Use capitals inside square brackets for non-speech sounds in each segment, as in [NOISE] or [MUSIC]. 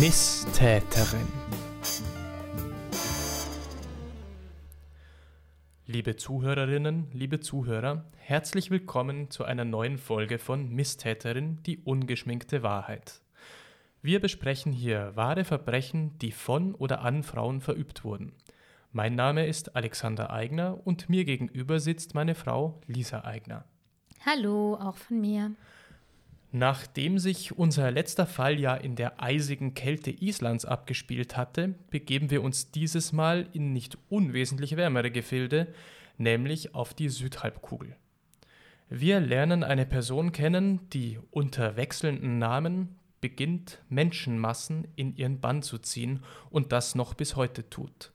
Misstäterin. Liebe Zuhörerinnen, liebe Zuhörer, herzlich willkommen zu einer neuen Folge von Misstäterin, die ungeschminkte Wahrheit. Wir besprechen hier wahre Verbrechen, die von oder an Frauen verübt wurden. Mein Name ist Alexander Eigner und mir gegenüber sitzt meine Frau Lisa Eigner. Hallo, auch von mir. Nachdem sich unser letzter Fall ja in der eisigen Kälte Islands abgespielt hatte, begeben wir uns dieses Mal in nicht unwesentlich wärmere Gefilde, nämlich auf die Südhalbkugel. Wir lernen eine Person kennen, die unter wechselnden Namen beginnt, Menschenmassen in ihren Bann zu ziehen und das noch bis heute tut.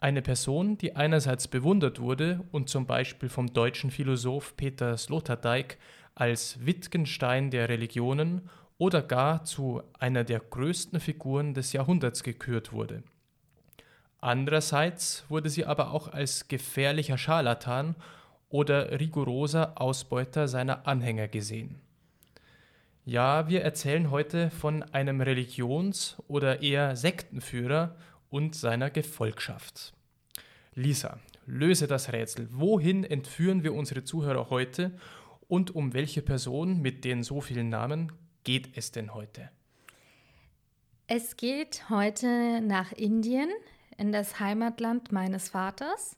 Eine Person, die einerseits bewundert wurde und zum Beispiel vom deutschen Philosoph Peter Sloterdijk als Wittgenstein der Religionen oder gar zu einer der größten Figuren des Jahrhunderts gekürt wurde. Andererseits wurde sie aber auch als gefährlicher Scharlatan oder rigoroser Ausbeuter seiner Anhänger gesehen. Ja, wir erzählen heute von einem Religions- oder eher Sektenführer und seiner Gefolgschaft. Lisa, löse das Rätsel. Wohin entführen wir unsere Zuhörer heute und um welche Person mit den so vielen Namen geht es denn heute? Es geht heute nach Indien, in das Heimatland meines Vaters.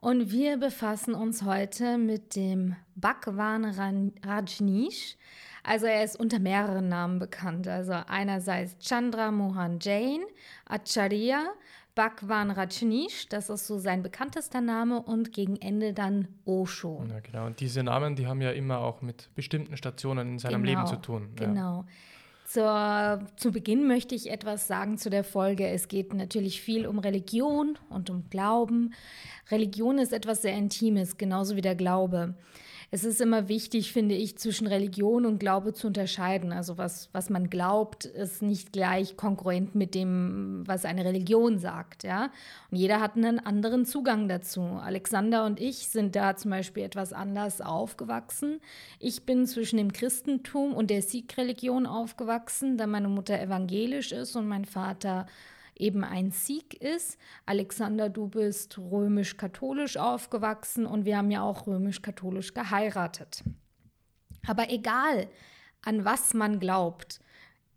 Und wir befassen uns heute mit dem Bhagwan Rajneesh. Also er ist unter mehreren Namen bekannt. Also einerseits Chandra Mohan Jain, Acharya, Bhagwan Rajneesh, das ist so sein bekanntester Name und gegen Ende dann Osho. Ja, genau. Und diese Namen, die haben ja immer auch mit bestimmten Stationen in seinem genau, Leben zu tun. Ja. Genau. Zur, zu Beginn möchte ich etwas sagen zu der Folge. Es geht natürlich viel um Religion und um Glauben. Religion ist etwas sehr Intimes, genauso wie der Glaube es ist immer wichtig, finde ich, zwischen Religion und Glaube zu unterscheiden. Also was, was man glaubt, ist nicht gleich konkurrent mit dem, was eine Religion sagt. Ja? Und jeder hat einen anderen Zugang dazu. Alexander und ich sind da zum Beispiel etwas anders aufgewachsen. Ich bin zwischen dem Christentum und der Sikh-Religion aufgewachsen, da meine Mutter evangelisch ist und mein Vater eben ein Sikh ist. Alexander, du bist römisch-katholisch aufgewachsen und wir haben ja auch römisch-katholisch geheiratet. Aber egal, an was man glaubt,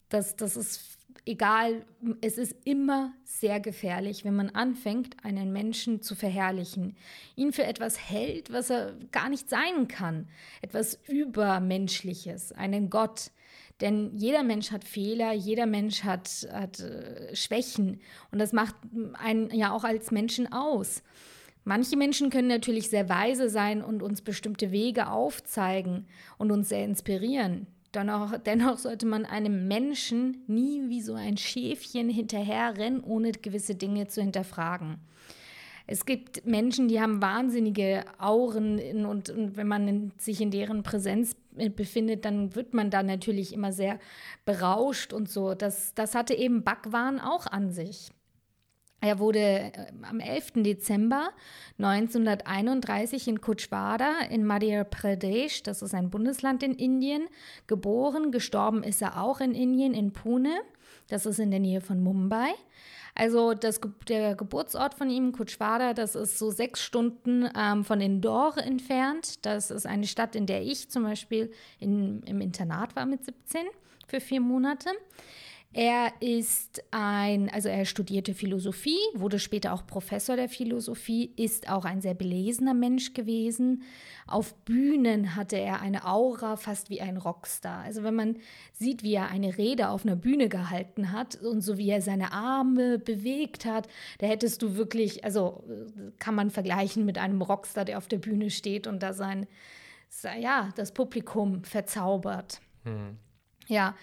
das, das ist egal, es ist immer sehr gefährlich, wenn man anfängt, einen Menschen zu verherrlichen, ihn für etwas hält, was er gar nicht sein kann, etwas Übermenschliches, einen Gott. Denn jeder Mensch hat Fehler, jeder Mensch hat, hat äh, Schwächen und das macht einen ja auch als Menschen aus. Manche Menschen können natürlich sehr weise sein und uns bestimmte Wege aufzeigen und uns sehr inspirieren. Dennoch, dennoch sollte man einem Menschen nie wie so ein Schäfchen hinterherrennen, ohne gewisse Dinge zu hinterfragen. Es gibt Menschen, die haben wahnsinnige Auren in, und, und, wenn man in, sich in deren Präsenz befindet, dann wird man da natürlich immer sehr berauscht und so. Das, das hatte eben Bhagwan auch an sich. Er wurde äh, am 11. Dezember 1931 in Kuchwada in Madhya Pradesh, das ist ein Bundesland in Indien, geboren. Gestorben ist er auch in Indien, in Pune, das ist in der Nähe von Mumbai. Also das, der Geburtsort von ihm, Kuchwada, das ist so sechs Stunden ähm, von Indore entfernt. Das ist eine Stadt, in der ich zum Beispiel in, im Internat war mit 17 für vier Monate. Er ist ein, also er studierte Philosophie, wurde später auch Professor der Philosophie, ist auch ein sehr belesener Mensch gewesen. Auf Bühnen hatte er eine Aura fast wie ein Rockstar. Also wenn man sieht, wie er eine Rede auf einer Bühne gehalten hat und so wie er seine Arme bewegt hat, da hättest du wirklich, also kann man vergleichen mit einem Rockstar, der auf der Bühne steht und da sein, ja, das Publikum verzaubert. Hm. Ja,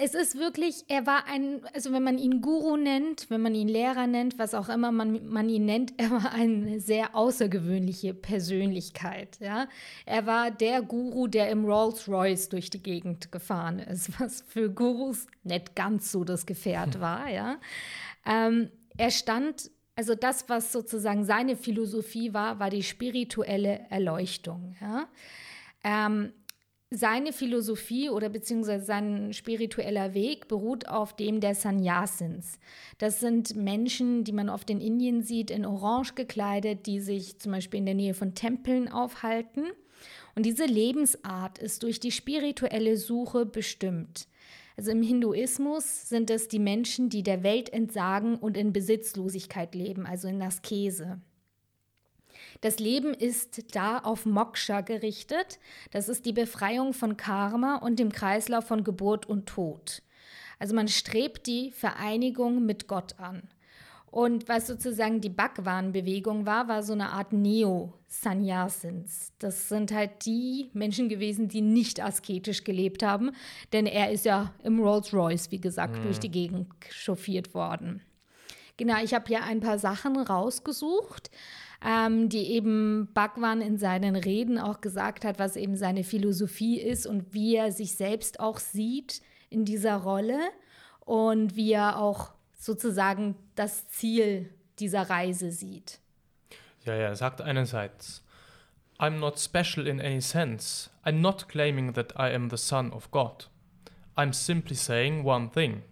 es ist wirklich, er war ein, also wenn man ihn Guru nennt, wenn man ihn Lehrer nennt, was auch immer man, man ihn nennt, er war eine sehr außergewöhnliche Persönlichkeit. Ja? Er war der Guru, der im Rolls Royce durch die Gegend gefahren ist, [LAUGHS] was für Gurus nicht ganz so das Gefährt hm. war. Ja? Ähm, er stand also das, was sozusagen seine Philosophie war, war die spirituelle Erleuchtung. Ja? Ähm, seine Philosophie oder beziehungsweise sein spiritueller Weg beruht auf dem der Sannyasins. Das sind Menschen, die man oft in Indien sieht, in Orange gekleidet, die sich zum Beispiel in der Nähe von Tempeln aufhalten. Und diese Lebensart ist durch die spirituelle Suche bestimmt. Also im Hinduismus sind es die Menschen, die der Welt entsagen und in Besitzlosigkeit leben, also in Askese. Das Leben ist da auf Moksha gerichtet. Das ist die Befreiung von Karma und dem Kreislauf von Geburt und Tod. Also man strebt die Vereinigung mit Gott an. Und was sozusagen die Bhagwan-Bewegung war, war so eine Art Neo-Sannyasins. Das sind halt die Menschen gewesen, die nicht asketisch gelebt haben, denn er ist ja im Rolls-Royce, wie gesagt, mhm. durch die Gegend chauffiert worden. Genau, ich habe hier ein paar Sachen rausgesucht ähm, die eben Bhagwan in seinen Reden auch gesagt hat, was eben seine Philosophie ist und wie er sich selbst auch sieht in dieser Rolle und wie er auch sozusagen das Ziel dieser Reise sieht. Ja, ja, er sagt einerseits, I'm not special in any sense. I'm not claiming that I am the son of God. I'm simply saying one thing,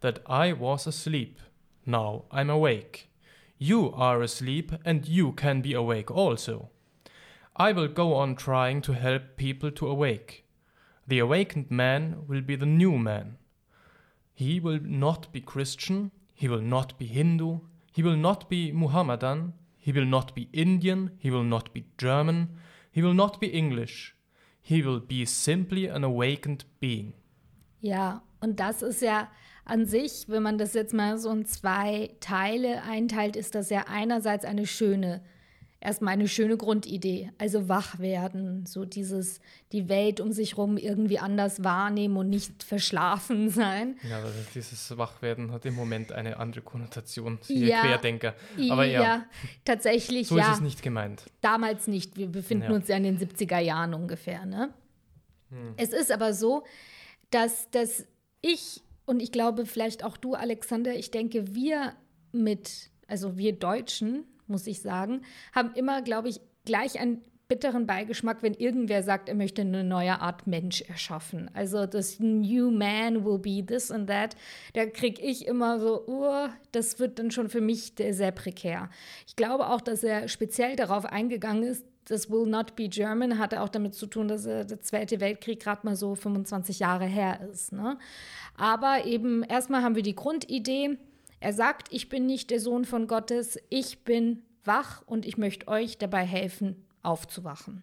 that I was asleep. Now I'm awake. You are asleep and you can be awake also. I will go on trying to help people to awake. The awakened man will be the new man. He will not be Christian, he will not be Hindu, he will not be Muhammadan, he will not be Indian, he will not be German, he will not be English. He will be simply an awakened being. Ja, und das ist ja an sich, wenn man das jetzt mal so in zwei Teile einteilt, ist das ja einerseits eine schöne, erstmal eine schöne Grundidee, also wach werden, so dieses, die Welt um sich herum irgendwie anders wahrnehmen und nicht verschlafen [LAUGHS] sein. Ja, also dieses Wachwerden hat im Moment eine andere Konnotation, siehe ja, Querdenker. Aber ja, ja tatsächlich, so ja. ist es nicht gemeint. Damals nicht, wir befinden ja. uns ja in den 70er Jahren ungefähr, ne? Hm. Es ist aber so, dass, dass ich und ich glaube, vielleicht auch du, Alexander, ich denke, wir mit, also wir Deutschen, muss ich sagen, haben immer, glaube ich, gleich einen bitteren Beigeschmack, wenn irgendwer sagt, er möchte eine neue Art Mensch erschaffen. Also das New Man will be this and that. Da kriege ich immer so, uh, das wird dann schon für mich sehr prekär. Ich glaube auch, dass er speziell darauf eingegangen ist, das Will Not Be German hatte auch damit zu tun, dass der Zweite Weltkrieg gerade mal so 25 Jahre her ist. Ne? Aber eben erstmal haben wir die Grundidee. Er sagt, ich bin nicht der Sohn von Gottes, ich bin wach und ich möchte euch dabei helfen, aufzuwachen.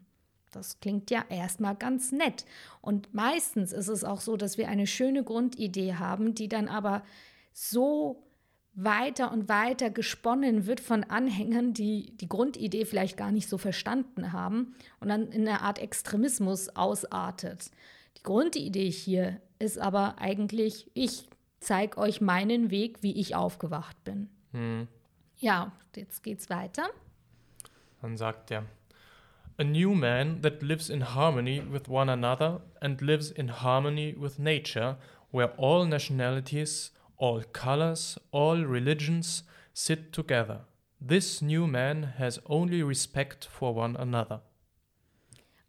Das klingt ja erstmal ganz nett. Und meistens ist es auch so, dass wir eine schöne Grundidee haben, die dann aber so weiter und weiter gesponnen wird von Anhängern, die die Grundidee vielleicht gar nicht so verstanden haben und dann in eine Art Extremismus ausartet. Die Grundidee hier ist aber eigentlich, ich zeige euch meinen Weg, wie ich aufgewacht bin. Hm. Ja, jetzt geht's weiter. Dann sagt er, A new man that lives in harmony with one another and lives in harmony with nature, where all nationalities all colors, all religions sit together. This new man has only respect for one another.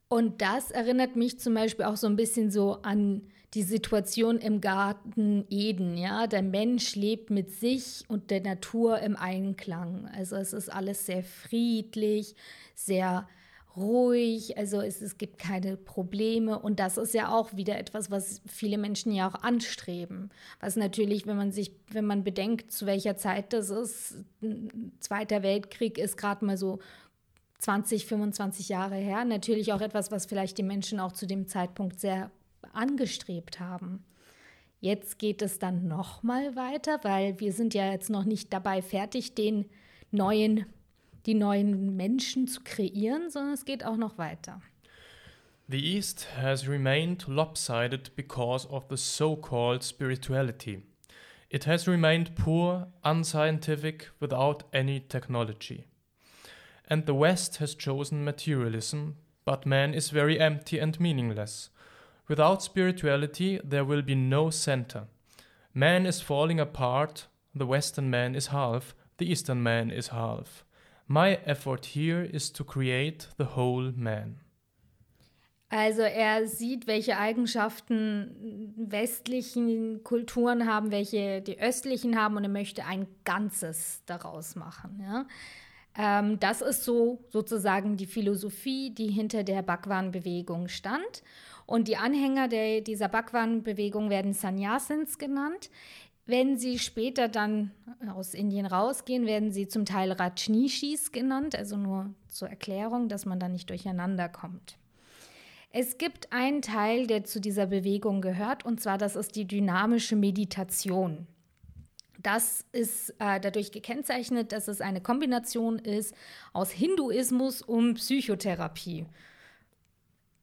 Und das erinnert mich zum Beispiel auch so ein bisschen so an die Situation im Garten Eden. Ja, der Mensch lebt mit sich und der Natur im Einklang. Also es ist alles sehr friedlich, sehr ruhig, also es, es gibt keine Probleme und das ist ja auch wieder etwas, was viele Menschen ja auch anstreben. Was natürlich, wenn man sich, wenn man bedenkt, zu welcher Zeit das ist, Zweiter Weltkrieg ist gerade mal so 20, 25 Jahre her, natürlich auch etwas, was vielleicht die Menschen auch zu dem Zeitpunkt sehr angestrebt haben. Jetzt geht es dann noch mal weiter, weil wir sind ja jetzt noch nicht dabei fertig, den neuen die neuen Menschen zu kreieren, sondern es geht auch noch weiter. The East has remained lopsided because of the so-called spirituality. It has remained poor, unscientific, without any technology. And the West has chosen materialism, but man is very empty and meaningless. Without spirituality, there will be no center. Man is falling apart, the Western man is half, the Eastern man is half. My effort here is to create the whole man. Also er sieht, welche Eigenschaften westlichen Kulturen haben, welche die östlichen haben und er möchte ein Ganzes daraus machen. Ja? Ähm, das ist so sozusagen die Philosophie, die hinter der Bhagwan-Bewegung stand. Und die Anhänger der, dieser Bhagwan-Bewegung werden Sannyasins genannt. Wenn sie später dann aus Indien rausgehen, werden sie zum Teil Rajnishis genannt, also nur zur Erklärung, dass man da nicht durcheinander kommt. Es gibt einen Teil, der zu dieser Bewegung gehört, und zwar das ist die dynamische Meditation. Das ist äh, dadurch gekennzeichnet, dass es eine Kombination ist aus Hinduismus und Psychotherapie.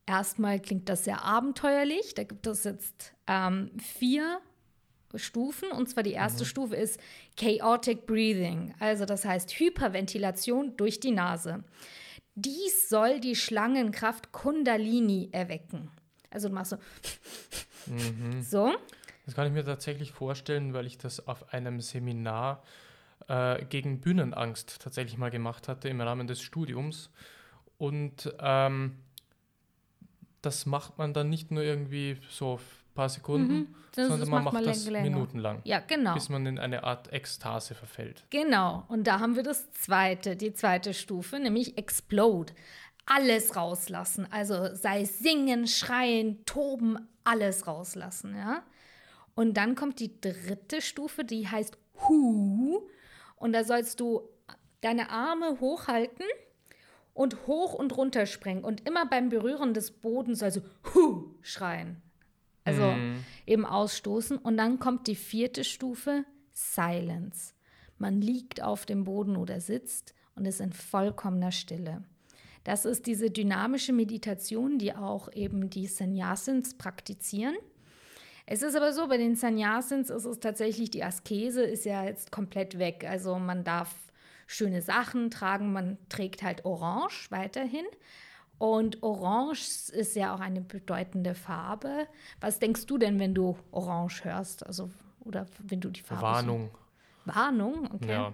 Erstmal klingt das sehr abenteuerlich. Da gibt es jetzt ähm, vier Stufen. Und zwar die erste mhm. Stufe ist Chaotic Breathing. Also das heißt Hyperventilation durch die Nase. Dies soll die Schlangenkraft Kundalini erwecken. Also du machst so. Mhm. So. Das kann ich mir tatsächlich vorstellen, weil ich das auf einem Seminar äh, gegen Bühnenangst tatsächlich mal gemacht hatte im Rahmen des Studiums. Und ähm, das macht man dann nicht nur irgendwie so paar Sekunden, mhm. sondern man macht, macht das länger. minutenlang. Ja, genau. Bis man in eine Art Ekstase verfällt. Genau. Und da haben wir das zweite, die zweite Stufe, nämlich Explode. Alles rauslassen. Also sei singen, schreien, toben, alles rauslassen, ja. Und dann kommt die dritte Stufe, die heißt Hu. Und da sollst du deine Arme hochhalten und hoch und runter springen. Und immer beim Berühren des Bodens sollst du Hu schreien. Also mhm. eben ausstoßen. Und dann kommt die vierte Stufe, Silence. Man liegt auf dem Boden oder sitzt und ist in vollkommener Stille. Das ist diese dynamische Meditation, die auch eben die Sannyasins praktizieren. Es ist aber so, bei den Sannyasins ist es tatsächlich, die Askese ist ja jetzt komplett weg. Also man darf schöne Sachen tragen, man trägt halt Orange weiterhin. Und Orange ist ja auch eine bedeutende Farbe. Was denkst du denn, wenn du Orange hörst? Also, oder wenn du die Farbe. Warnung. So Warnung, okay. Ja.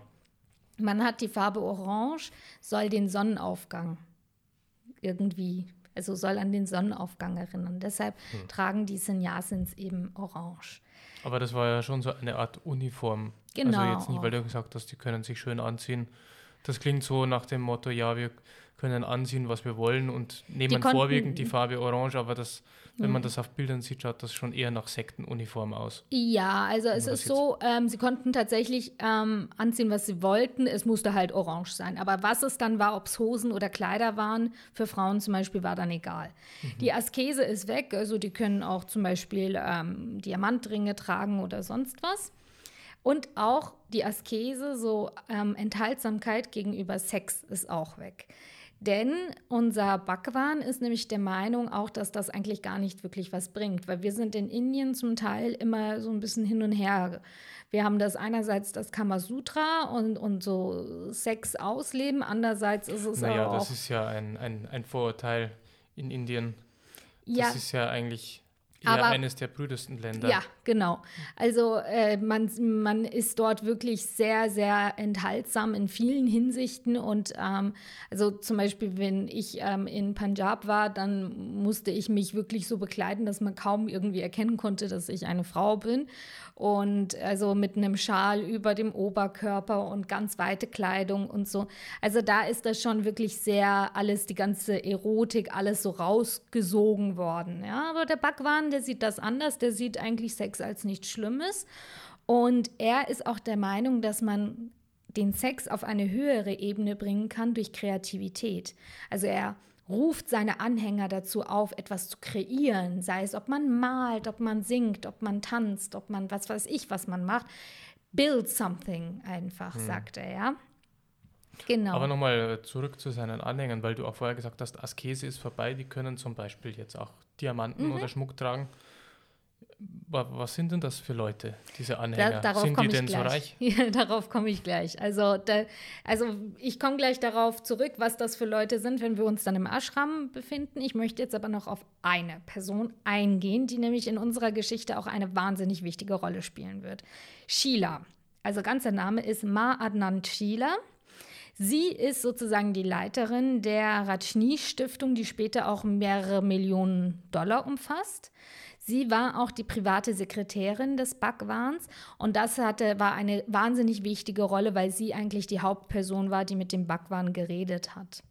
Man hat die Farbe Orange, soll den Sonnenaufgang irgendwie, also soll an den Sonnenaufgang erinnern. Deshalb hm. tragen die Sannyasins eben Orange. Aber das war ja schon so eine Art Uniform. Genau. Also jetzt nicht, weil du gesagt hast, die können sich schön anziehen. Das klingt so nach dem Motto, ja, wir können anziehen, was wir wollen und nehmen konnten, vorwiegend die Farbe Orange, aber das, wenn man das auf Bildern sieht, schaut das schon eher nach Sektenuniform aus. Ja, also es ist so, ähm, sie konnten tatsächlich ähm, anziehen, was sie wollten. Es musste halt orange sein. Aber was es dann war, ob es Hosen oder Kleider waren, für Frauen zum Beispiel, war dann egal. Mhm. Die Askese ist weg, also die können auch zum Beispiel ähm, Diamantringe tragen oder sonst was. Und auch die Askese, so ähm, Enthaltsamkeit gegenüber Sex ist auch weg. Denn unser Bhagwan ist nämlich der Meinung auch, dass das eigentlich gar nicht wirklich was bringt, weil wir sind in Indien zum Teil immer so ein bisschen hin und her. Wir haben das einerseits das Kamasutra und, und so Sex ausleben, andererseits ist es naja, auch... Naja, das ist ja ein, ein, ein Vorurteil in Indien. Das ja. ist ja eigentlich ja, Aber, eines der brüdesten Länder. Ja, genau. Also äh, man, man ist dort wirklich sehr, sehr enthaltsam in vielen Hinsichten. Und ähm, also zum Beispiel, wenn ich ähm, in Punjab war, dann musste ich mich wirklich so bekleiden, dass man kaum irgendwie erkennen konnte, dass ich eine Frau bin. Und also mit einem Schal über dem Oberkörper und ganz weite Kleidung und so. Also da ist das schon wirklich sehr alles, die ganze Erotik, alles so rausgesogen worden. Ja, aber der Bhagwan, der sieht das anders, der sieht eigentlich Sex als nichts Schlimmes. Und er ist auch der Meinung, dass man den Sex auf eine höhere Ebene bringen kann durch Kreativität. Also er ruft seine Anhänger dazu auf, etwas zu kreieren, sei es, ob man malt, ob man singt, ob man tanzt, ob man was weiß ich, was man macht. Build something einfach, hm. sagt er, ja. Genau. Aber nochmal zurück zu seinen Anhängern, weil du auch vorher gesagt hast, Askese ist vorbei, die können zum Beispiel jetzt auch Diamanten mhm. oder Schmuck tragen. Was sind denn das für Leute, diese Anhänger? Da, sind die denn gleich. so reich? [LAUGHS] Ja, darauf komme ich gleich. Also, da, also ich komme gleich darauf zurück, was das für Leute sind, wenn wir uns dann im Ashram befinden. Ich möchte jetzt aber noch auf eine Person eingehen, die nämlich in unserer Geschichte auch eine wahnsinnig wichtige Rolle spielen wird. Sheila. Also ganzer Name ist Ma Adnan Sheila. Sie ist sozusagen die Leiterin der Rajni-Stiftung, die später auch mehrere Millionen Dollar umfasst. Sie war auch die private Sekretärin des Bhagwans und das hatte, war eine wahnsinnig wichtige Rolle, weil sie eigentlich die Hauptperson war, die mit dem Bhagwan geredet hat.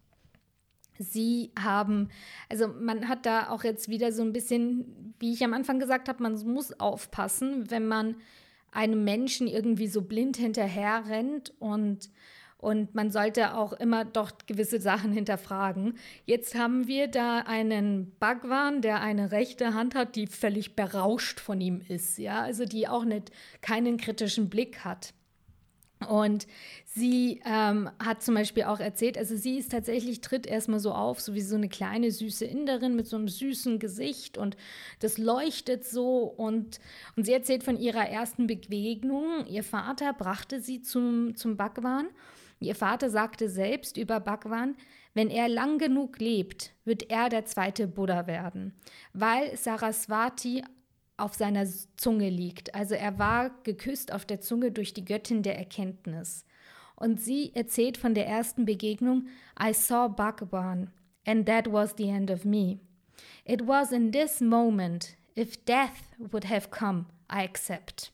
Sie haben, also man hat da auch jetzt wieder so ein bisschen, wie ich am Anfang gesagt habe, man muss aufpassen, wenn man einem Menschen irgendwie so blind hinterher rennt und und man sollte auch immer doch gewisse Sachen hinterfragen. Jetzt haben wir da einen Bhagwan, der eine rechte Hand hat, die völlig berauscht von ihm ist, ja, also die auch nicht keinen kritischen Blick hat. Und sie ähm, hat zum Beispiel auch erzählt, also sie ist tatsächlich, tritt erstmal so auf, so wie so eine kleine süße Inderin mit so einem süßen Gesicht und das leuchtet so. Und, und sie erzählt von ihrer ersten Begegnung. Ihr Vater brachte sie zum, zum Bhagwan. Ihr Vater sagte selbst über Bhagwan, wenn er lang genug lebt, wird er der zweite Buddha werden, weil Saraswati auf seiner Zunge liegt. Also er war geküsst auf der Zunge durch die Göttin der Erkenntnis. Und sie erzählt von der ersten Begegnung, I saw Bhagwan, and that was the end of me. It was in this moment, if death would have come, I accept.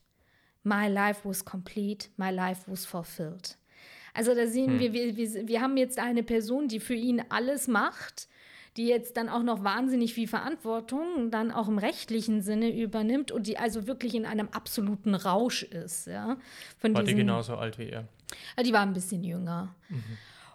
My life was complete, my life was fulfilled. Also da sehen hm. wir, wir, wir, wir haben jetzt eine Person, die für ihn alles macht die jetzt dann auch noch wahnsinnig viel Verantwortung dann auch im rechtlichen Sinne übernimmt und die also wirklich in einem absoluten Rausch ist. Ja, Von war die genauso alt wie er? Die war ein bisschen jünger. Mhm.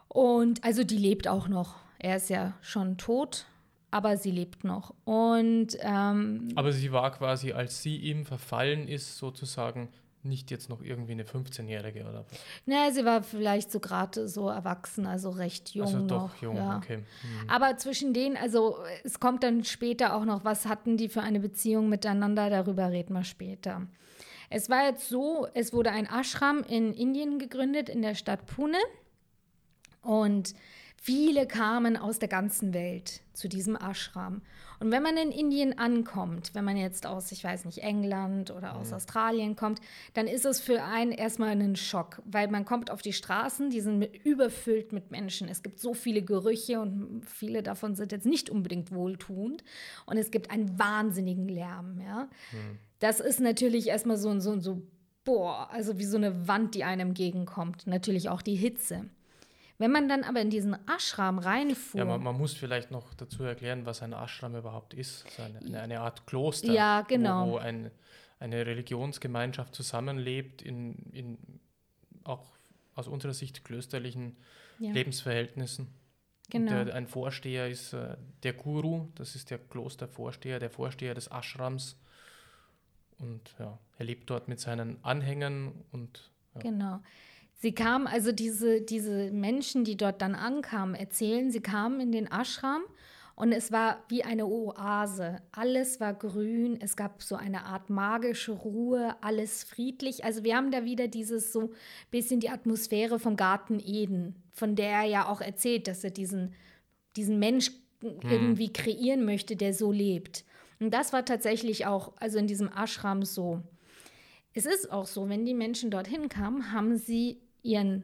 Und also die lebt auch noch. Er ist ja schon tot, aber sie lebt noch. Und ähm, aber sie war quasi, als sie ihm verfallen ist, sozusagen nicht jetzt noch irgendwie eine 15-Jährige oder was? Naja, sie war vielleicht so gerade so erwachsen, also recht jung also doch, noch. jung, ja. okay. Mhm. Aber zwischen denen, also es kommt dann später auch noch, was hatten die für eine Beziehung miteinander, darüber reden wir später. Es war jetzt so, es wurde ein Ashram in Indien gegründet, in der Stadt Pune. Und viele kamen aus der ganzen Welt zu diesem Ashram. Und wenn man in Indien ankommt, wenn man jetzt aus, ich weiß nicht, England oder aus mhm. Australien kommt, dann ist es für einen erstmal ein Schock, weil man kommt auf die Straßen, die sind mit, überfüllt mit Menschen. Es gibt so viele Gerüche und viele davon sind jetzt nicht unbedingt wohltuend. Und es gibt einen wahnsinnigen Lärm. Ja? Mhm. Das ist natürlich erstmal so, so, so, boah, also wie so eine Wand, die einem entgegenkommt. Natürlich auch die Hitze. Wenn man dann aber in diesen Ashram reinfuhr. Ja, man, man, muss vielleicht noch dazu erklären, was ein Ashram überhaupt ist. Also eine, eine, Art Kloster, ja, genau. wo, wo ein, eine Religionsgemeinschaft zusammenlebt, in, in auch aus unserer Sicht klösterlichen ja. Lebensverhältnissen. Genau. Der, ein Vorsteher ist äh, der Guru, das ist der Klostervorsteher, der Vorsteher des Ashrams. Und ja, er lebt dort mit seinen Anhängern und. Ja. Genau. Sie kamen, also diese, diese Menschen, die dort dann ankamen, erzählen, sie kamen in den Ashram und es war wie eine Oase. Alles war grün, es gab so eine Art magische Ruhe, alles friedlich. Also wir haben da wieder dieses so bisschen die Atmosphäre vom Garten Eden, von der er ja auch erzählt, dass er diesen, diesen Mensch hm. irgendwie kreieren möchte, der so lebt. Und das war tatsächlich auch, also in diesem Ashram so. Es ist auch so, wenn die Menschen dorthin kamen, haben sie ihren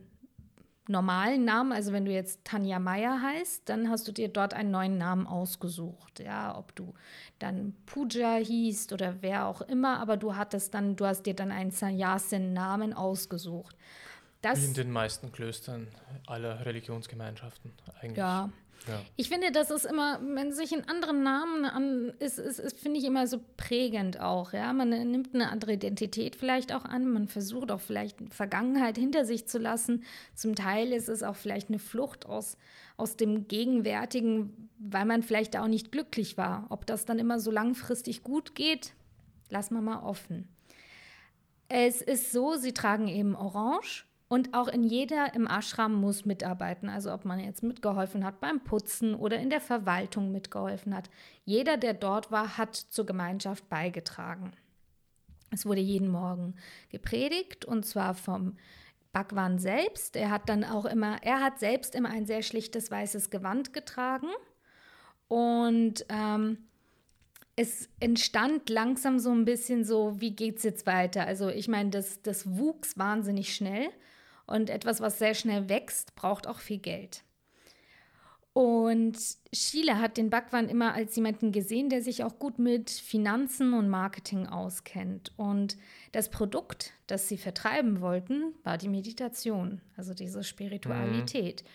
normalen Namen, also wenn du jetzt Tanja Meyer heißt, dann hast du dir dort einen neuen Namen ausgesucht. Ja, ob du dann Puja hießt oder wer auch immer, aber du hattest dann, du hast dir dann einen Sannyasin-Namen ausgesucht. Das, Wie in den meisten Klöstern aller Religionsgemeinschaften eigentlich. Ja, ja. Ich finde, das ist immer, wenn sich einen anderen Namen an, ist, ist, ist finde ich immer so prägend auch. Ja, man nimmt eine andere Identität vielleicht auch an, man versucht auch vielleicht Vergangenheit hinter sich zu lassen. Zum Teil ist es auch vielleicht eine Flucht aus, aus dem Gegenwärtigen, weil man vielleicht auch nicht glücklich war. Ob das dann immer so langfristig gut geht, lassen wir mal offen. Es ist so, sie tragen eben Orange und auch in jeder im Ashram muss mitarbeiten. Also ob man jetzt mitgeholfen hat beim Putzen oder in der Verwaltung mitgeholfen hat. Jeder, der dort war, hat zur Gemeinschaft beigetragen. Es wurde jeden Morgen gepredigt und zwar vom Bhagwan selbst. Er hat dann auch immer, er hat selbst immer ein sehr schlichtes weißes Gewand getragen. Und ähm, es entstand langsam so ein bisschen so, wie geht es jetzt weiter? Also ich meine, das, das wuchs wahnsinnig schnell. Und etwas, was sehr schnell wächst, braucht auch viel Geld. Und Sheila hat den Bhagwan immer als jemanden gesehen, der sich auch gut mit Finanzen und Marketing auskennt. Und das Produkt, das sie vertreiben wollten, war die Meditation, also diese Spiritualität. Mhm.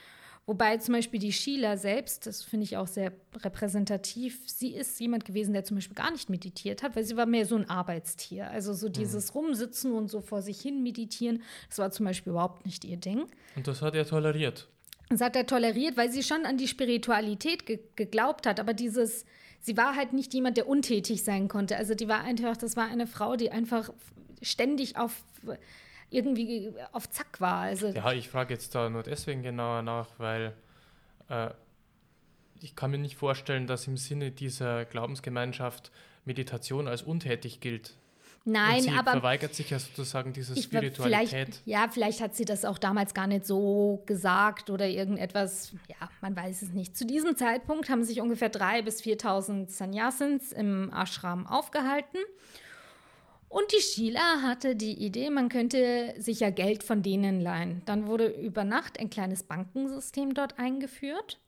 Wobei zum Beispiel die Sheila selbst, das finde ich auch sehr repräsentativ, sie ist jemand gewesen, der zum Beispiel gar nicht meditiert hat, weil sie war mehr so ein Arbeitstier. Also so mhm. dieses mhm. Rumsitzen und so vor sich hin meditieren, das war zum Beispiel überhaupt nicht ihr Ding. Und das hat er toleriert. Das hat er toleriert, weil sie schon an die Spiritualität ge geglaubt hat. Aber dieses, sie war halt nicht jemand, der untätig sein konnte. Also die war einfach, das war eine Frau, die einfach ständig auf irgendwie auf Zack war. Also ja, ich frage jetzt da nur deswegen genauer nach, weil äh, ich kann mir nicht vorstellen, dass im Sinne dieser Glaubensgemeinschaft Meditation als untätig gilt. Nein, sie aber. verweigert sich ja sozusagen diese Spiritualität. Vielleicht, ja, vielleicht hat sie das auch damals gar nicht so gesagt oder irgendetwas. Ja, man weiß es nicht. Zu diesem Zeitpunkt haben sich ungefähr 3.000 bis 4.000 Sanyasins im Ashram aufgehalten. Und die Sheila hatte die Idee, man könnte sich ja Geld von denen leihen. Dann wurde über Nacht ein kleines Bankensystem dort eingeführt.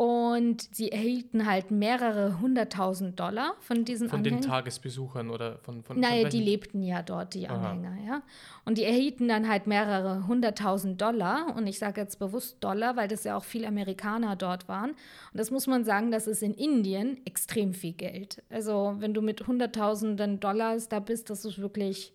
Und sie erhielten halt mehrere hunderttausend Dollar von diesen Von Anhängern. den Tagesbesuchern oder von, von Naja, von die lebten ja dort, die Anhänger, Aha. ja. Und die erhielten dann halt mehrere hunderttausend Dollar. Und ich sage jetzt bewusst Dollar, weil das ja auch viele Amerikaner dort waren. Und das muss man sagen, das ist in Indien extrem viel Geld. Also wenn du mit hunderttausenden Dollars da bist, das ist wirklich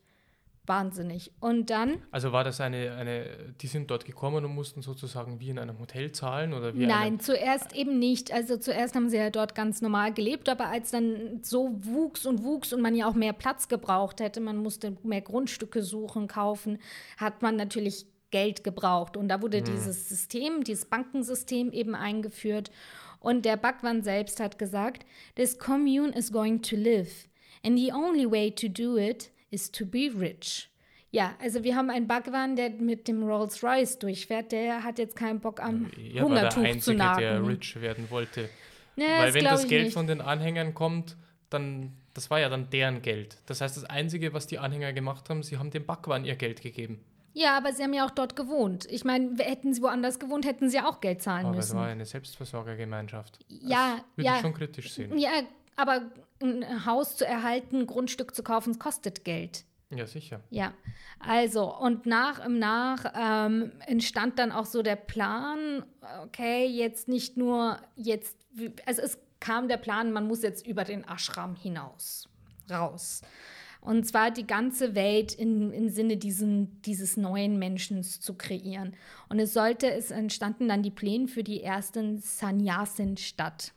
wahnsinnig. Und dann. Also war das eine, eine, die sind dort gekommen und mussten sozusagen wie in einem Hotel zahlen oder wie? Nein, zuerst eben nicht. Also zuerst haben sie ja dort ganz normal gelebt, aber als dann so wuchs und wuchs und man ja auch mehr Platz gebraucht hätte, man musste mehr Grundstücke suchen, kaufen, hat man natürlich Geld gebraucht. Und da wurde hm. dieses System, dieses Bankensystem eben eingeführt. Und der Bhagwan selbst hat gesagt, this commune is going to live. And the only way to do it is to be rich. Ja, also wir haben einen Bhagwan, der mit dem Rolls Royce durchfährt, der hat jetzt keinen Bock am ja, Hungertuch war der Einzige, zu nagen. der rich werden wollte. Ja, Weil das wenn das Geld nicht. von den Anhängern kommt, dann, das war ja dann deren Geld. Das heißt, das Einzige, was die Anhänger gemacht haben, sie haben dem Bhagwan ihr Geld gegeben. Ja, aber sie haben ja auch dort gewohnt. Ich meine, hätten sie woanders gewohnt, hätten sie auch Geld zahlen aber müssen. Aber es war eine Selbstversorgergemeinschaft. Ja, das würde ja. ich schon kritisch sehen. Ja, aber ein Haus zu erhalten, ein Grundstück zu kaufen, kostet Geld. Ja, sicher. Ja, also und nach im Nach ähm, entstand dann auch so der Plan, okay, jetzt nicht nur jetzt, also es kam der Plan, man muss jetzt über den Ashram hinaus, raus. Und zwar die ganze Welt im, im Sinne diesen, dieses neuen Menschen zu kreieren. Und es sollte, es entstanden dann die Pläne für die ersten Sannyasin-Stadt.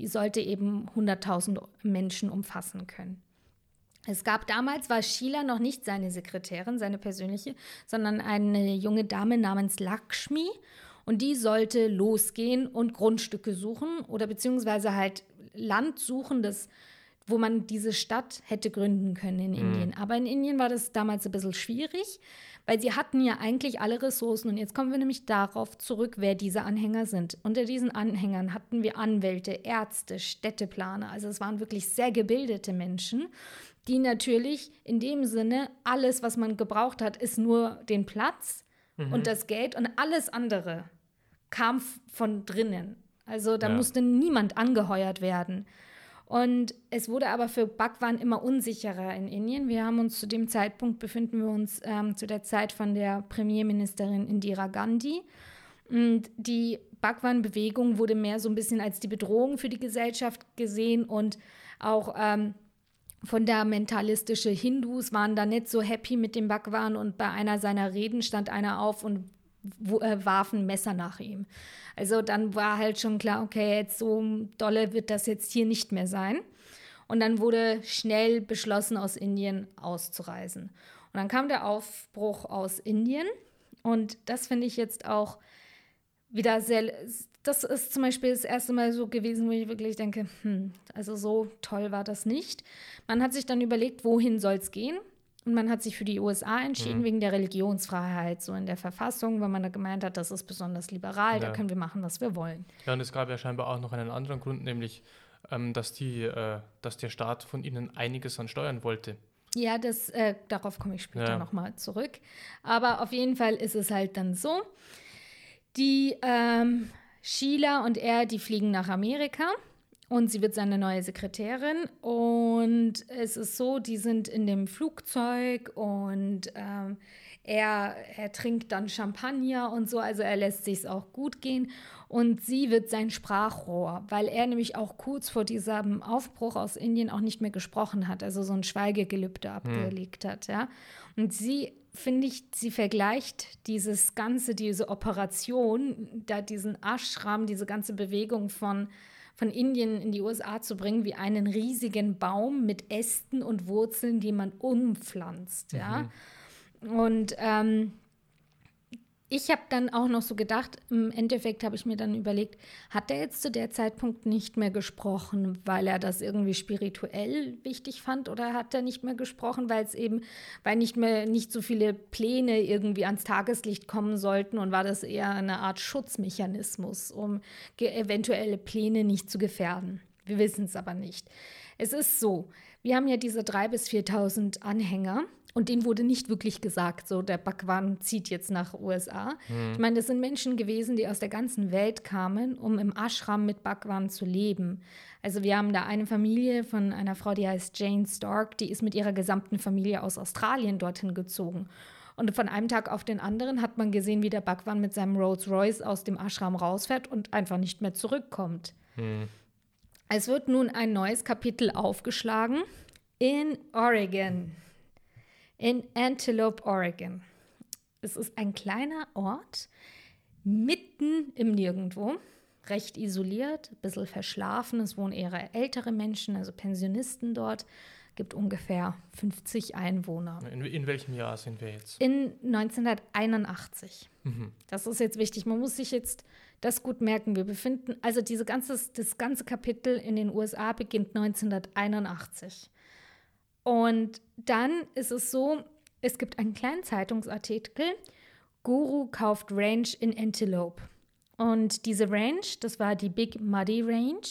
Die sollte eben 100.000 Menschen umfassen können. Es gab damals, war Sheila noch nicht seine Sekretärin, seine persönliche, sondern eine junge Dame namens Lakshmi. Und die sollte losgehen und Grundstücke suchen oder beziehungsweise halt Land suchen, das, wo man diese Stadt hätte gründen können in mhm. Indien. Aber in Indien war das damals ein bisschen schwierig, weil sie hatten ja eigentlich alle Ressourcen. Und jetzt kommen wir nämlich darauf zurück, wer diese Anhänger sind. Unter diesen Anhängern hatten wir Anwälte, Ärzte, Städteplaner. Also es waren wirklich sehr gebildete Menschen die natürlich in dem Sinne, alles, was man gebraucht hat, ist nur den Platz mhm. und das Geld und alles andere kam von drinnen. Also da ja. musste niemand angeheuert werden. Und es wurde aber für Bhagwan immer unsicherer in Indien. Wir haben uns zu dem Zeitpunkt, befinden wir uns ähm, zu der Zeit von der Premierministerin Indira Gandhi. Und die Bhagwan-Bewegung wurde mehr so ein bisschen als die Bedrohung für die Gesellschaft gesehen und auch ähm, fundmentalistische Hindus waren da nicht so happy mit dem Bhagwan und bei einer seiner Reden stand einer auf und äh, warf ein Messer nach ihm. Also dann war halt schon klar, okay, jetzt so dolle wird das jetzt hier nicht mehr sein. Und dann wurde schnell beschlossen, aus Indien auszureisen. Und dann kam der Aufbruch aus Indien. Und das finde ich jetzt auch wieder sehr, das ist zum Beispiel das erste Mal so gewesen, wo ich wirklich denke, hm, also so toll war das nicht. Man hat sich dann überlegt, wohin soll es gehen? Und man hat sich für die USA entschieden mhm. wegen der Religionsfreiheit, so in der Verfassung, weil man da gemeint hat, das ist besonders liberal, ja. da können wir machen, was wir wollen. Ja, und es gab ja scheinbar auch noch einen anderen Grund, nämlich, ähm, dass, die, äh, dass der Staat von ihnen einiges an Steuern wollte. Ja, das, äh, darauf komme ich später Ja. nochmal zurück. Aber auf jeden Fall ist es halt dann so, die ähm, Sheila und er, die fliegen nach Amerika und sie wird seine neue Sekretärin. Und es ist so, die sind in dem Flugzeug und ähm, er, er trinkt dann Champagner und so, also er lässt sich auch gut gehen. Und sie wird sein Sprachrohr, weil er nämlich auch kurz vor diesem Aufbruch aus Indien auch nicht mehr gesprochen hat, also so ein Schweigegelübde abgelegt hat, ja. Und sie, finde ich, sie vergleicht dieses ganze, diese Operation, da diesen Ashram, diese ganze Bewegung von von Indien in die USA zu bringen, wie einen riesigen Baum mit Ästen und Wurzeln, die man umpflanzt, ja. Und ähm, ich habe dann auch noch so gedacht, im Endeffekt habe ich mir dann überlegt, hat er jetzt zu der Zeitpunkt nicht mehr gesprochen, weil er das irgendwie spirituell wichtig fand oder hat er nicht mehr gesprochen, weil es eben, weil nicht mehr nicht so viele Pläne irgendwie ans Tageslicht kommen sollten und war das eher eine Art Schutzmechanismus, um eventuelle Pläne nicht zu gefährden. Wir wissen es aber nicht. Es ist so, wir haben ja diese 3.000 bis 4.000 Anhänger und denen wurde nicht wirklich gesagt, so der Bhagwan zieht jetzt nach USA. Ich meine, das sind Menschen gewesen, die aus der ganzen Welt kamen, um im Ashram mit Bhagwan zu leben. Also wir haben da eine Familie von einer Frau, die heißt Jane Stark, die ist mit ihrer gesamten Familie aus Australien dorthin gezogen. Und von einem Tag auf den anderen hat man gesehen, wie der Bhagwan mit seinem Rolls Royce aus dem Ashram rausfährt und einfach nicht mehr zurückkommt. Es wird nun ein neues Kapitel aufgeschlagen in Oregon, in Antelope, Oregon. Es ist ein kleiner Ort mitten im Nirgendwo, recht isoliert, ein bisschen verschlafen. Es wohnen eher ältere Menschen, also Pensionisten dort. Gibt ungefähr 50 Einwohner. In, in welchem Jahr sind wir jetzt? In 1981. Das ist jetzt wichtig. Man muss sich jetzt das gut merken. Wir befinden, also diese ganze, das ganze Kapitel in den USA beginnt 1981. Und dann ist es so, es gibt einen kleinen Zeitungsartikel, Guru kauft Range in Antelope. Und diese Range, das war die Big Muddy Range,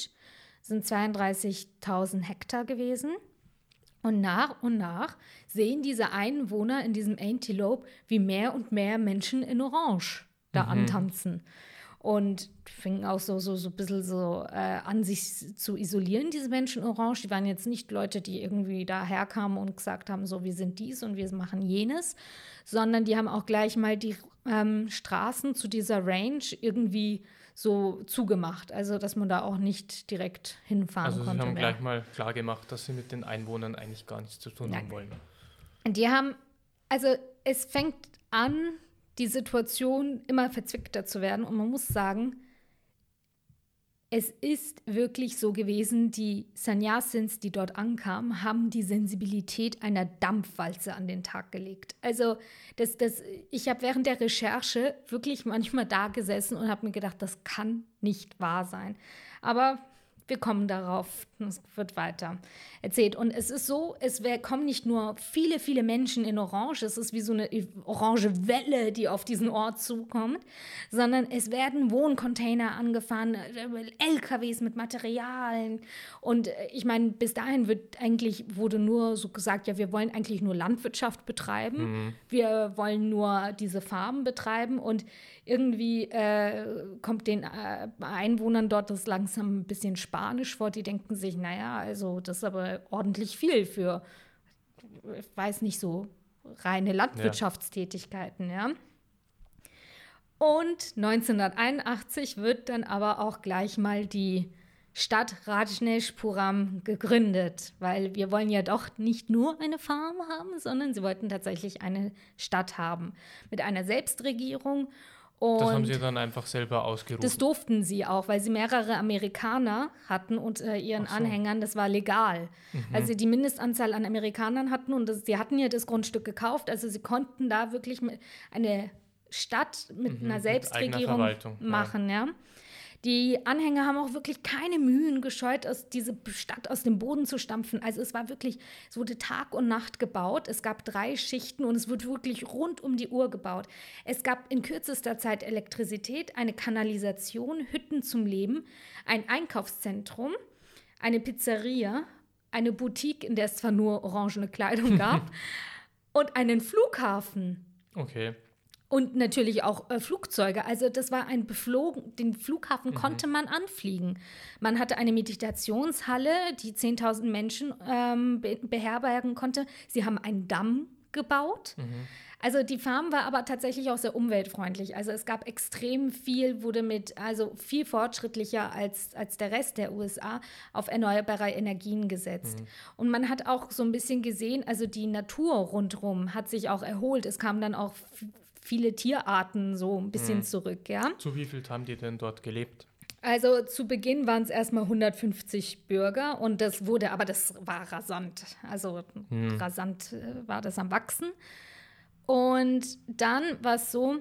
sind 32.000 Hektar gewesen. Und nach und nach sehen diese Einwohner in diesem Antelope, wie mehr und mehr Menschen in Orange da antanzen. Und fingen auch so, so, so ein bisschen so äh, an, sich zu isolieren, diese Menschen Orange. Die waren jetzt nicht Leute, die irgendwie daherkamen und gesagt haben, so, wir sind dies und wir machen jenes, sondern die haben auch gleich mal die ähm, Straßen zu dieser Range irgendwie so zugemacht. Also, dass man da auch nicht direkt hinfahren Also sie konnte. haben mehr. gleich mal klar gemacht, dass sie mit den Einwohnern eigentlich gar nichts zu tun Nein. haben wollen. Die haben, also es fängt an, die Situation immer verzwickter zu werden. Und man muss sagen, es ist wirklich so gewesen, die Sannyasins, die dort ankamen, haben die Sensibilität einer Dampfwalze an den Tag gelegt. Also das, das, ich habe während der Recherche wirklich manchmal da gesessen und habe mir gedacht, das kann nicht wahr sein. Aber wir kommen darauf, es wird weiter erzählt. Und es ist so, es kommen nicht nur viele, viele Menschen in Orange, es ist wie so eine orange Welle, die auf diesen Ort zukommt, sondern es werden Wohncontainer angefahren, LKWs mit Materialien. Und äh, ich meine, bis dahin wird eigentlich, wurde nur so gesagt, ja, wir wollen eigentlich nur Landwirtschaft betreiben, wir wollen nur diese Farmen betreiben und irgendwie äh, kommt den äh, Einwohnern dort das langsam ein bisschen Spanisch vor. Die denken sich, naja, also das ist aber ordentlich viel für, ich weiß nicht, so reine Landwirtschaftstätigkeiten, ja. Und 1981 wird dann aber auch gleich mal die Stadt Rajneshpuram gegründet, weil wir wollen ja doch nicht nur eine Farm haben, sondern sie wollten tatsächlich eine Stadt haben mit einer Selbstregierung. Und Das haben sie dann einfach selber ausgerufen. das durften sie auch, weil sie mehrere Amerikaner hatten unter ihren Ach so. Mhm. Anhängern. Das war legal. Also die Mindestanzahl an Amerikanern hatten und das, sie hatten ja das Grundstück gekauft. Also sie konnten da wirklich mit eine Stadt mit einer Mhm, eigener Selbstregierung ja. machen, ja. Die Anhänger haben auch wirklich keine Mühen gescheut, aus diese Stadt aus dem Boden zu stampfen. Also es war wirklich, es wurde Tag und Nacht gebaut. Es gab drei Schichten und es wird wirklich rund um die Uhr gebaut. Es gab in kürzester Zeit Elektrizität, eine Kanalisation, Hütten zum Leben, ein Einkaufszentrum, eine Pizzeria eine Boutique, in der es zwar nur orangene Kleidung gab, [LAUGHS] und einen Flughafen. Okay. Und natürlich auch äh, Flugzeuge. Also das war ein Beflogen, den Flughafen mhm. konnte man anfliegen. Man hatte eine Meditationshalle, die 10.000 Menschen ähm, be beherbergen konnte. Sie haben einen Damm gebaut. Mhm. Also die Farm war aber tatsächlich auch sehr umweltfreundlich. Also es gab extrem viel, wurde mit, also viel fortschrittlicher als, als der Rest der USA auf erneuerbare Energien gesetzt. Mhm. Und man hat auch so ein bisschen gesehen, also die Natur rundherum hat sich auch erholt. Es kamen dann auch viele Tierarten so ein bisschen mhm. zurück, ja. Zu wie viel haben die denn dort gelebt? Also zu Beginn waren es erstmal 150 Bürger und das wurde, aber das war rasant. Also hm. rasant äh, war das am Wachsen. Und dann war es so,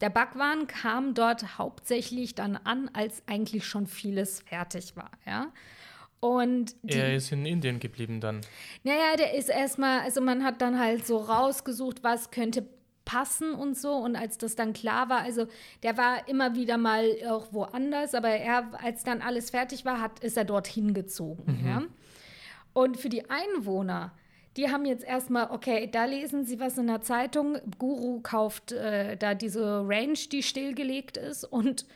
der Backwaren kam dort hauptsächlich dann an, als eigentlich schon vieles fertig war, ja. Und die, er ist in Indien geblieben dann. Naja, der ist erstmal, also man hat dann halt so rausgesucht, was könnte passen und so. Und als das dann klar war, also der war immer wieder mal auch woanders, aber er, als dann alles fertig war, hat, ist er dorthin gezogen. Mhm. Ja? Und für die Einwohner die haben jetzt erstmal, okay, da lesen sie was in der Zeitung. Guru kauft äh, da diese Range, die stillgelegt ist. Und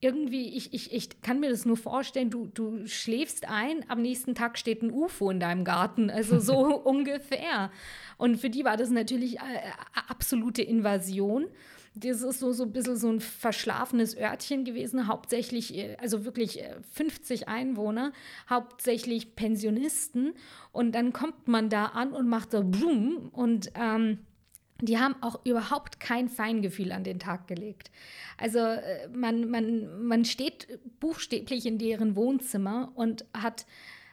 irgendwie, ich, ich, ich kann mir das nur vorstellen, du, du schläfst ein, am nächsten Tag steht ein UFO in deinem Garten. Also so [LAUGHS] ungefähr. Und für die war das natürlich äh, absolute Invasion. Das ist so, so ein bisschen so ein verschlafenes Örtchen gewesen, hauptsächlich, äh, also wirklich 50 äh, Einwohner, hauptsächlich Pensionisten. Und dann kommt man da an und macht so Blum und ähm, die haben auch überhaupt kein Feingefühl an den Tag gelegt. Also äh, man, man, man steht buchstäblich in deren Wohnzimmer und hat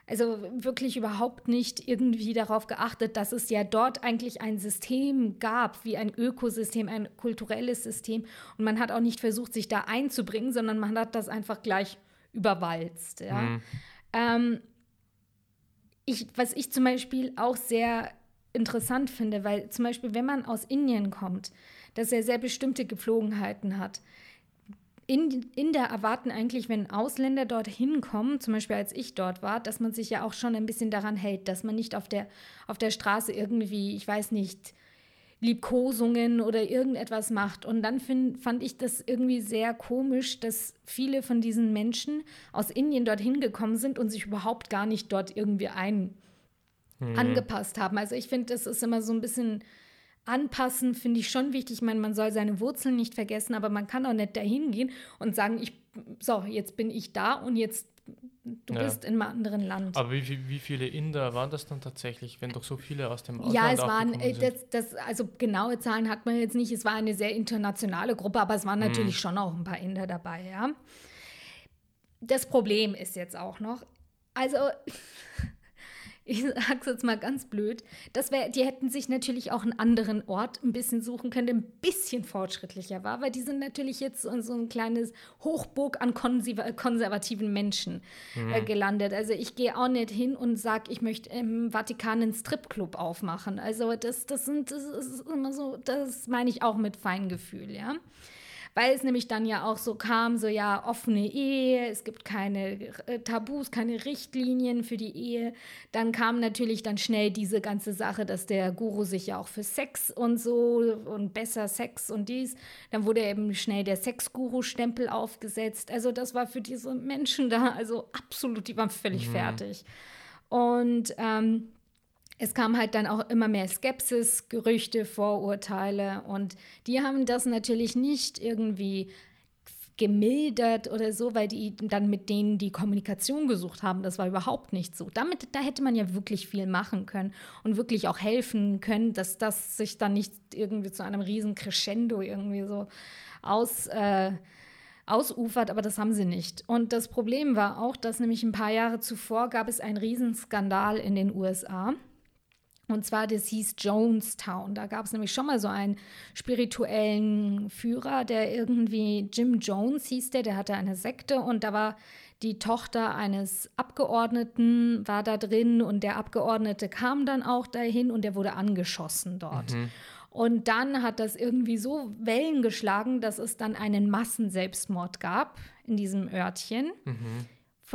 also wirklich überhaupt nicht irgendwie darauf geachtet, dass es ja dort eigentlich ein System gab, wie ein Ökosystem, ein kulturelles System. Und man hat auch nicht versucht, sich da einzubringen, sondern man hat das einfach gleich überwalzt. Ja. Mhm. Ähm, ich, was ich zum Beispiel auch sehr interessant finde, weil zum Beispiel, wenn man aus Indien kommt, dass er sehr bestimmte Gepflogenheiten hat in, in der erwarten eigentlich, wenn Ausländer dorthin kommen, zum Beispiel als ich dort war, dass man sich ja auch schon ein bisschen daran hält, dass man nicht auf der, auf der Straße irgendwie, ich weiß nicht, Liebkosungen oder irgendetwas macht. Und dann find, fand ich das irgendwie sehr komisch, dass viele von diesen Menschen aus Indien dorthin gekommen sind und sich überhaupt gar nicht dort irgendwie ein hm. angepasst haben. Also ich finde, das ist immer so ein bisschen anpassen finde ich schon wichtig. Ich meine, man soll seine Wurzeln nicht vergessen, aber man kann auch nicht dahin gehen und sagen, ich, so, jetzt bin ich da und jetzt du ja. bist in einem anderen Land. Aber wie, wie, viele Inder waren das dann tatsächlich, wenn doch so viele aus dem Ausland Ja, es waren, äh, das, das, also genaue Zahlen hat man jetzt nicht. Es war eine sehr internationale Gruppe, aber es waren mhm. natürlich schon auch ein paar Inder dabei, ja. Das Problem ist jetzt auch noch, also ich sag's jetzt mal ganz blöd, das wär, die hätten sich natürlich auch einen anderen Ort ein bisschen suchen können, der ein bisschen fortschrittlicher war, weil die sind natürlich jetzt so, so ein kleines Hochburg an konservativen Menschen äh, mhm. äh, gelandet. Also ich gehe auch nicht hin und sage, ich möchte im Vatikan einen Stripclub aufmachen. Also das, das sind, das ist immer so, das meine ich auch mit Feingefühl, ja weil es nämlich dann ja auch so kam, so ja, offene Ehe, es gibt keine äh, Tabus, keine Richtlinien für die Ehe. Dann kam natürlich dann schnell diese ganze Sache, dass der Guru sich ja auch für Sex und so und besser Sex und dies, dann wurde eben schnell der Sexguru-Stempel aufgesetzt. Also das war für diese Menschen da, also absolut, die waren völlig mhm. fertig. Und ähm, es kam halt dann auch immer mehr Skepsis, Gerüchte, Vorurteile und die haben das natürlich nicht irgendwie gemildert oder so, weil die dann mit denen die Kommunikation gesucht haben. Das war überhaupt nicht so. Damit, da hätte man ja wirklich viel machen können und wirklich auch helfen können, dass das sich dann nicht irgendwie zu einem riesen Crescendo irgendwie so aus, äh, ausufert, aber das haben sie nicht. Und das Problem war auch, dass nämlich ein paar Jahre zuvor gab es einen Riesenskandal in den USA und zwar, das hieß Jonestown. Da gab es nämlich schon mal so einen spirituellen Führer, der irgendwie, Jim Jones hieß der, der hatte eine Sekte und da war die Tochter eines Abgeordneten war da drin und der Abgeordnete kam dann auch dahin und der wurde angeschossen dort. Mhm. Und dann hat das irgendwie so Wellen geschlagen, dass es dann einen Massenselbstmord gab in diesem Örtchen mhm.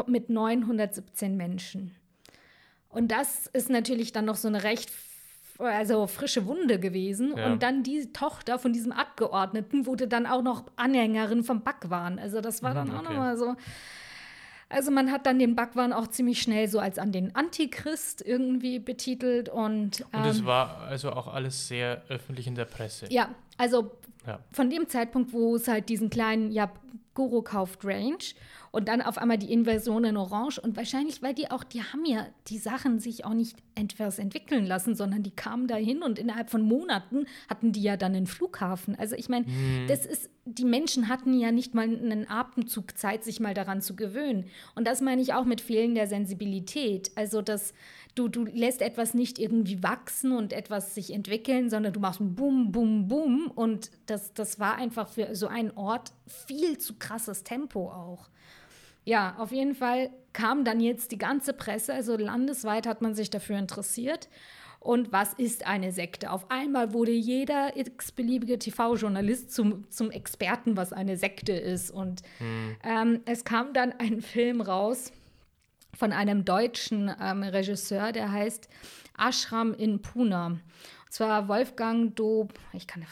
mit 917 Menschen. Und das ist natürlich dann noch so eine recht also frische Wunde gewesen. Ja. Und dann die Tochter von diesem Abgeordneten wurde dann auch noch Anhängerin vom Backwaren. Also das war dann mhm, okay. auch nochmal so. Also man hat dann den Backwaren auch ziemlich schnell so als an den Antichrist irgendwie betitelt und und es ähm, war also auch alles sehr öffentlich in der Presse. Ja, also ja. von dem Zeitpunkt, wo es halt diesen kleinen ja Guru kauft Range und dann auf einmal die Inversion in Orange. Und wahrscheinlich, weil die auch, die haben ja die Sachen sich auch nicht etwas entwickeln lassen, sondern die kamen dahin und innerhalb von Monaten hatten die ja dann einen Flughafen. Also ich meine, mhm. das ist, die Menschen hatten ja nicht mal einen Atemzug Zeit, sich mal daran zu gewöhnen. Und das meine ich auch mit fehlender Sensibilität. Also das du, du lässt etwas nicht irgendwie wachsen und etwas sich entwickeln, sondern du machst Bum, Bum, Bum. Und das, das war einfach für so einen Ort viel zu krasses Tempo auch. Ja, auf jeden Fall kam dann jetzt die ganze Presse, also landesweit hat man sich dafür interessiert. Und was ist eine Sekte? Auf einmal wurde jeder x-beliebige TV-Journalist zum, zum Experten, was eine Sekte ist. Und hm. ähm, es kam dann ein Film raus, von einem deutschen ähm, Regisseur, der heißt Ashram in Pune. Und zwar Wolfgang Dob, ich kann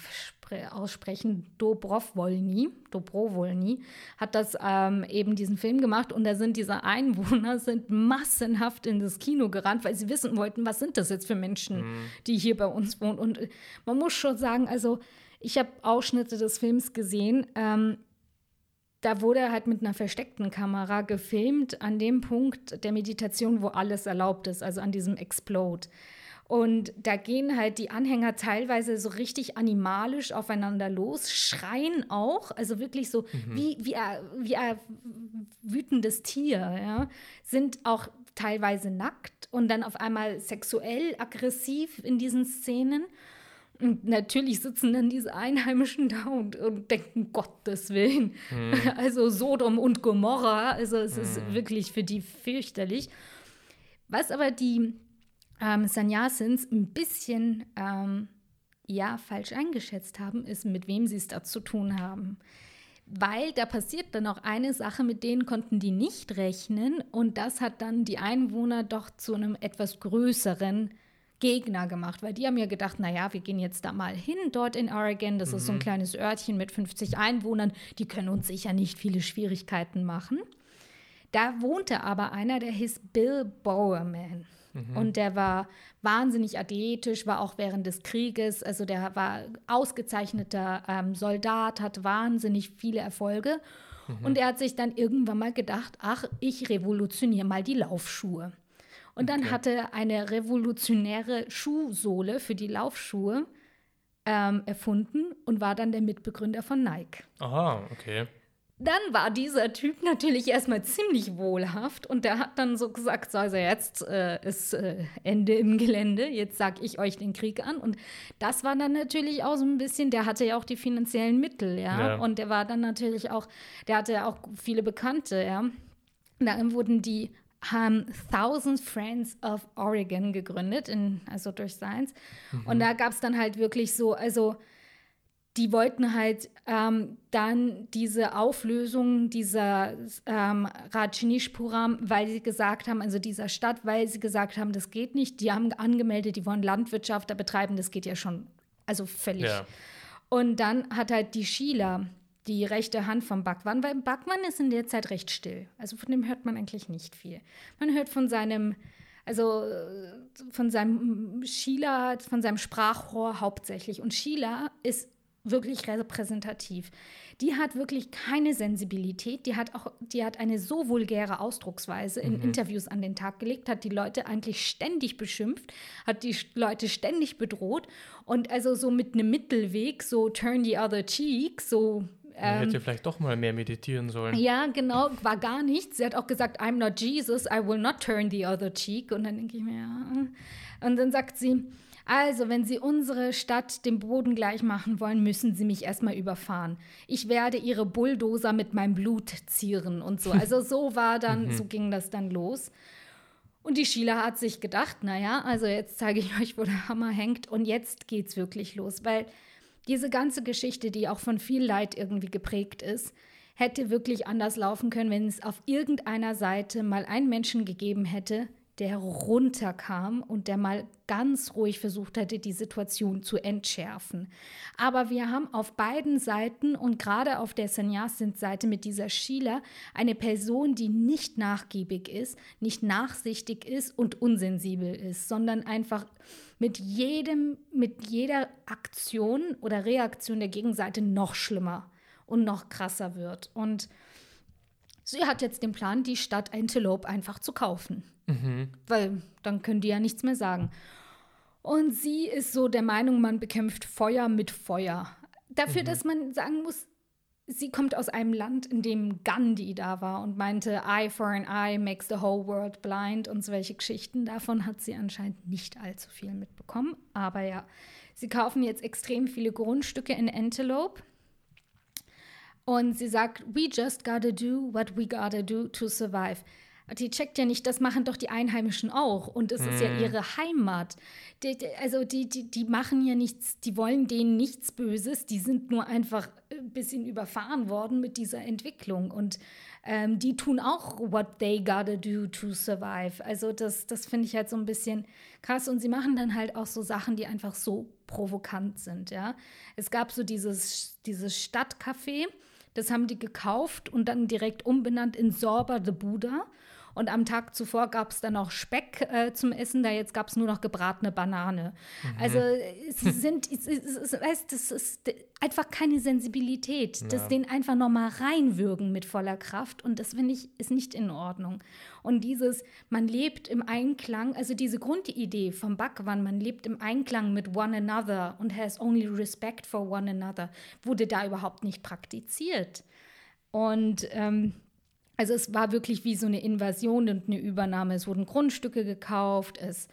aussprechen, Dobrowolny, Dobrowolny, hat das ähm, eben diesen Film gemacht und da sind diese Einwohner sind massenhaft in das Kino gerannt, weil sie wissen wollten, was sind das jetzt für Menschen, mhm. die hier bei uns wohnen. Und äh, man muss schon sagen, also ich habe Ausschnitte des Films gesehen. Ähm, da wurde halt mit einer versteckten Kamera gefilmt an dem Punkt der Meditation, wo alles erlaubt ist, also an diesem Explode. Und da gehen halt die Anhänger teilweise so richtig animalisch aufeinander los, schreien auch, also wirklich so mhm. wie, wie, ein, wie ein wütendes Tier, ja, sind auch teilweise nackt und dann auf einmal sexuell aggressiv in diesen Szenen. Und natürlich sitzen dann diese Einheimischen da und, und denken, Gottes Willen. Mhm. [LAUGHS] Also Sodom und Gomorra. Also es mhm. ist wirklich für die fürchterlich. Was aber die ähm, Sanyasins ein bisschen ähm, ja, falsch eingeschätzt haben, ist, mit wem sie es da zu tun haben. Weil da passiert dann auch eine Sache, mit denen konnten die nicht rechnen. Und das hat dann die Einwohner doch zu einem etwas größeren Gegner gemacht, weil die haben ja gedacht, naja, wir gehen jetzt da mal hin, dort in Oregon, das mhm. ist so ein mhm. kleines Örtchen mit 50 Einwohnern, die können uns sicher nicht viele Schwierigkeiten machen. Da wohnte aber einer, der hieß Bill Bowerman. Mhm. Und der war wahnsinnig athletisch, war auch während des Krieges, also der war ausgezeichneter ähm, Soldat, hat wahnsinnig viele Erfolge. Mhm. Und er hat sich dann irgendwann mal gedacht, ach, ich revolutioniere mal die Laufschuhe. Und dann okay. hatte er eine revolutionäre Schuhsohle für die Laufschuhe ähm, erfunden und war dann der Mitbegründer von Nike. Aha, okay. Dann war dieser Typ natürlich erstmal ziemlich wohlhaft und der hat dann so gesagt, so, also jetzt äh, ist äh, Ende im Gelände, jetzt sag ich euch den Krieg an. Und das war dann natürlich auch so ein bisschen, der hatte ja auch die finanziellen Mittel, ja. ja. Und der war dann natürlich auch, der hatte ja auch viele Bekannte, ja. Dann wurden die haben Thousand Friends of Oregon gegründet, in, also durch Science. Mhm. Und da gab es dann halt wirklich so, also die wollten halt ähm, dann diese Auflösung dieser ähm, Rajneeshpuram, weil sie gesagt haben, also dieser Stadt, weil sie gesagt haben, das geht nicht. Die haben angemeldet, die wollen Landwirtschaft da betreiben, das geht ja schon, also völlig. Ja. Und dann hat halt die Sheila, die rechte Hand vom Bhagwan, weil Bhagwan ist in der Zeit recht still. Also von dem hört man eigentlich nicht viel. Man hört von seinem, also von seinem Sheila, von seinem Sprachrohr hauptsächlich. Und Sheila ist wirklich repräsentativ. Die hat wirklich keine Sensibilität, die hat auch, die hat eine so vulgäre Ausdrucksweise in mhm. Interviews an den Tag gelegt, hat die Leute eigentlich ständig beschimpft, hat die Leute ständig bedroht und also so mit einem Mittelweg, so turn the other cheek, so ähm, hätte vielleicht doch mal mehr meditieren sollen. Ja, genau, war gar nichts. Sie hat auch gesagt, I'm not Jesus, I will not turn the other cheek. Und dann denke ich mir, ja. Und dann sagt sie, also, wenn Sie unsere Stadt dem Boden gleich machen wollen, müssen Sie mich erstmal überfahren. Ich werde Ihre Bulldozer mit meinem Blut zieren und so. Also so war dann, [LAUGHS] mhm. so ging das dann los. Und die Sheila hat sich gedacht, naja, also jetzt zeige ich euch, wo der Hammer hängt und jetzt geht's wirklich los, weil diese ganze Geschichte, die auch von viel Leid irgendwie geprägt ist, hätte wirklich anders laufen können, wenn es auf irgendeiner Seite mal einen Menschen gegeben hätte, der runterkam und der mal ganz ruhig versucht hätte, die Situation zu entschärfen. Aber wir haben auf beiden Seiten und gerade auf der Sanyasin-Seite mit dieser Sheila eine Person, die nicht nachgiebig ist, nicht nachsichtig ist und unsensibel ist, sondern einfach mit jedem, mit jeder Aktion oder Reaktion der Gegenseite noch schlimmer und noch krasser wird. Und sie hat jetzt den Plan, die Stadt Antelope einfach zu kaufen. Mhm. Weil dann können die ja nichts mehr sagen. Und sie ist so der Meinung, man bekämpft Feuer mit Feuer. Dafür, mhm. dass man sagen muss, sie kommt aus einem Land, in dem Gandhi da war und meinte, Eye for an Eye makes the whole world blind und solche Geschichten. Davon hat sie anscheinend nicht allzu viel mitbekommen. Aber ja, sie kaufen jetzt extrem viele Grundstücke in Antelope. Und sie sagt, we just gotta do what we gotta do to survive. Die checkt ja nicht, das machen doch die Einheimischen auch. Und es hm. ist ja hm. ihre Heimat. Die, die, also die, die, die machen ja nichts, die wollen denen nichts Böses. Die sind nur einfach ein bisschen überfahren worden mit dieser Entwicklung. Und ähm, die tun auch what they gotta do to survive. Also das, das finde ich halt so ein bisschen krass. Und sie machen dann halt auch so Sachen, die einfach so provokant sind. Ja? Es gab so dieses, dieses Stadtcafé. Das haben die gekauft und dann direkt umbenannt in Sorba the Buddha. Und am Tag zuvor gab es dann noch Speck äh, zum Essen, da jetzt gab es nur noch gebratene Banane. Mhm. Also es sind, es, es, es, ist einfach keine Sensibilität. Ja. Das den einfach nochmal reinwürgen mit voller Kraft. Und das finde ich, ist nicht in Ordnung. Und dieses, man lebt im Einklang, also diese Grundidee vom Bhagwan, man lebt im Einklang mit one another und has only respect for one another, wurde da überhaupt nicht praktiziert. Und ähm, also es war wirklich wie so eine Invasion und eine Übernahme. Es wurden Grundstücke gekauft, es,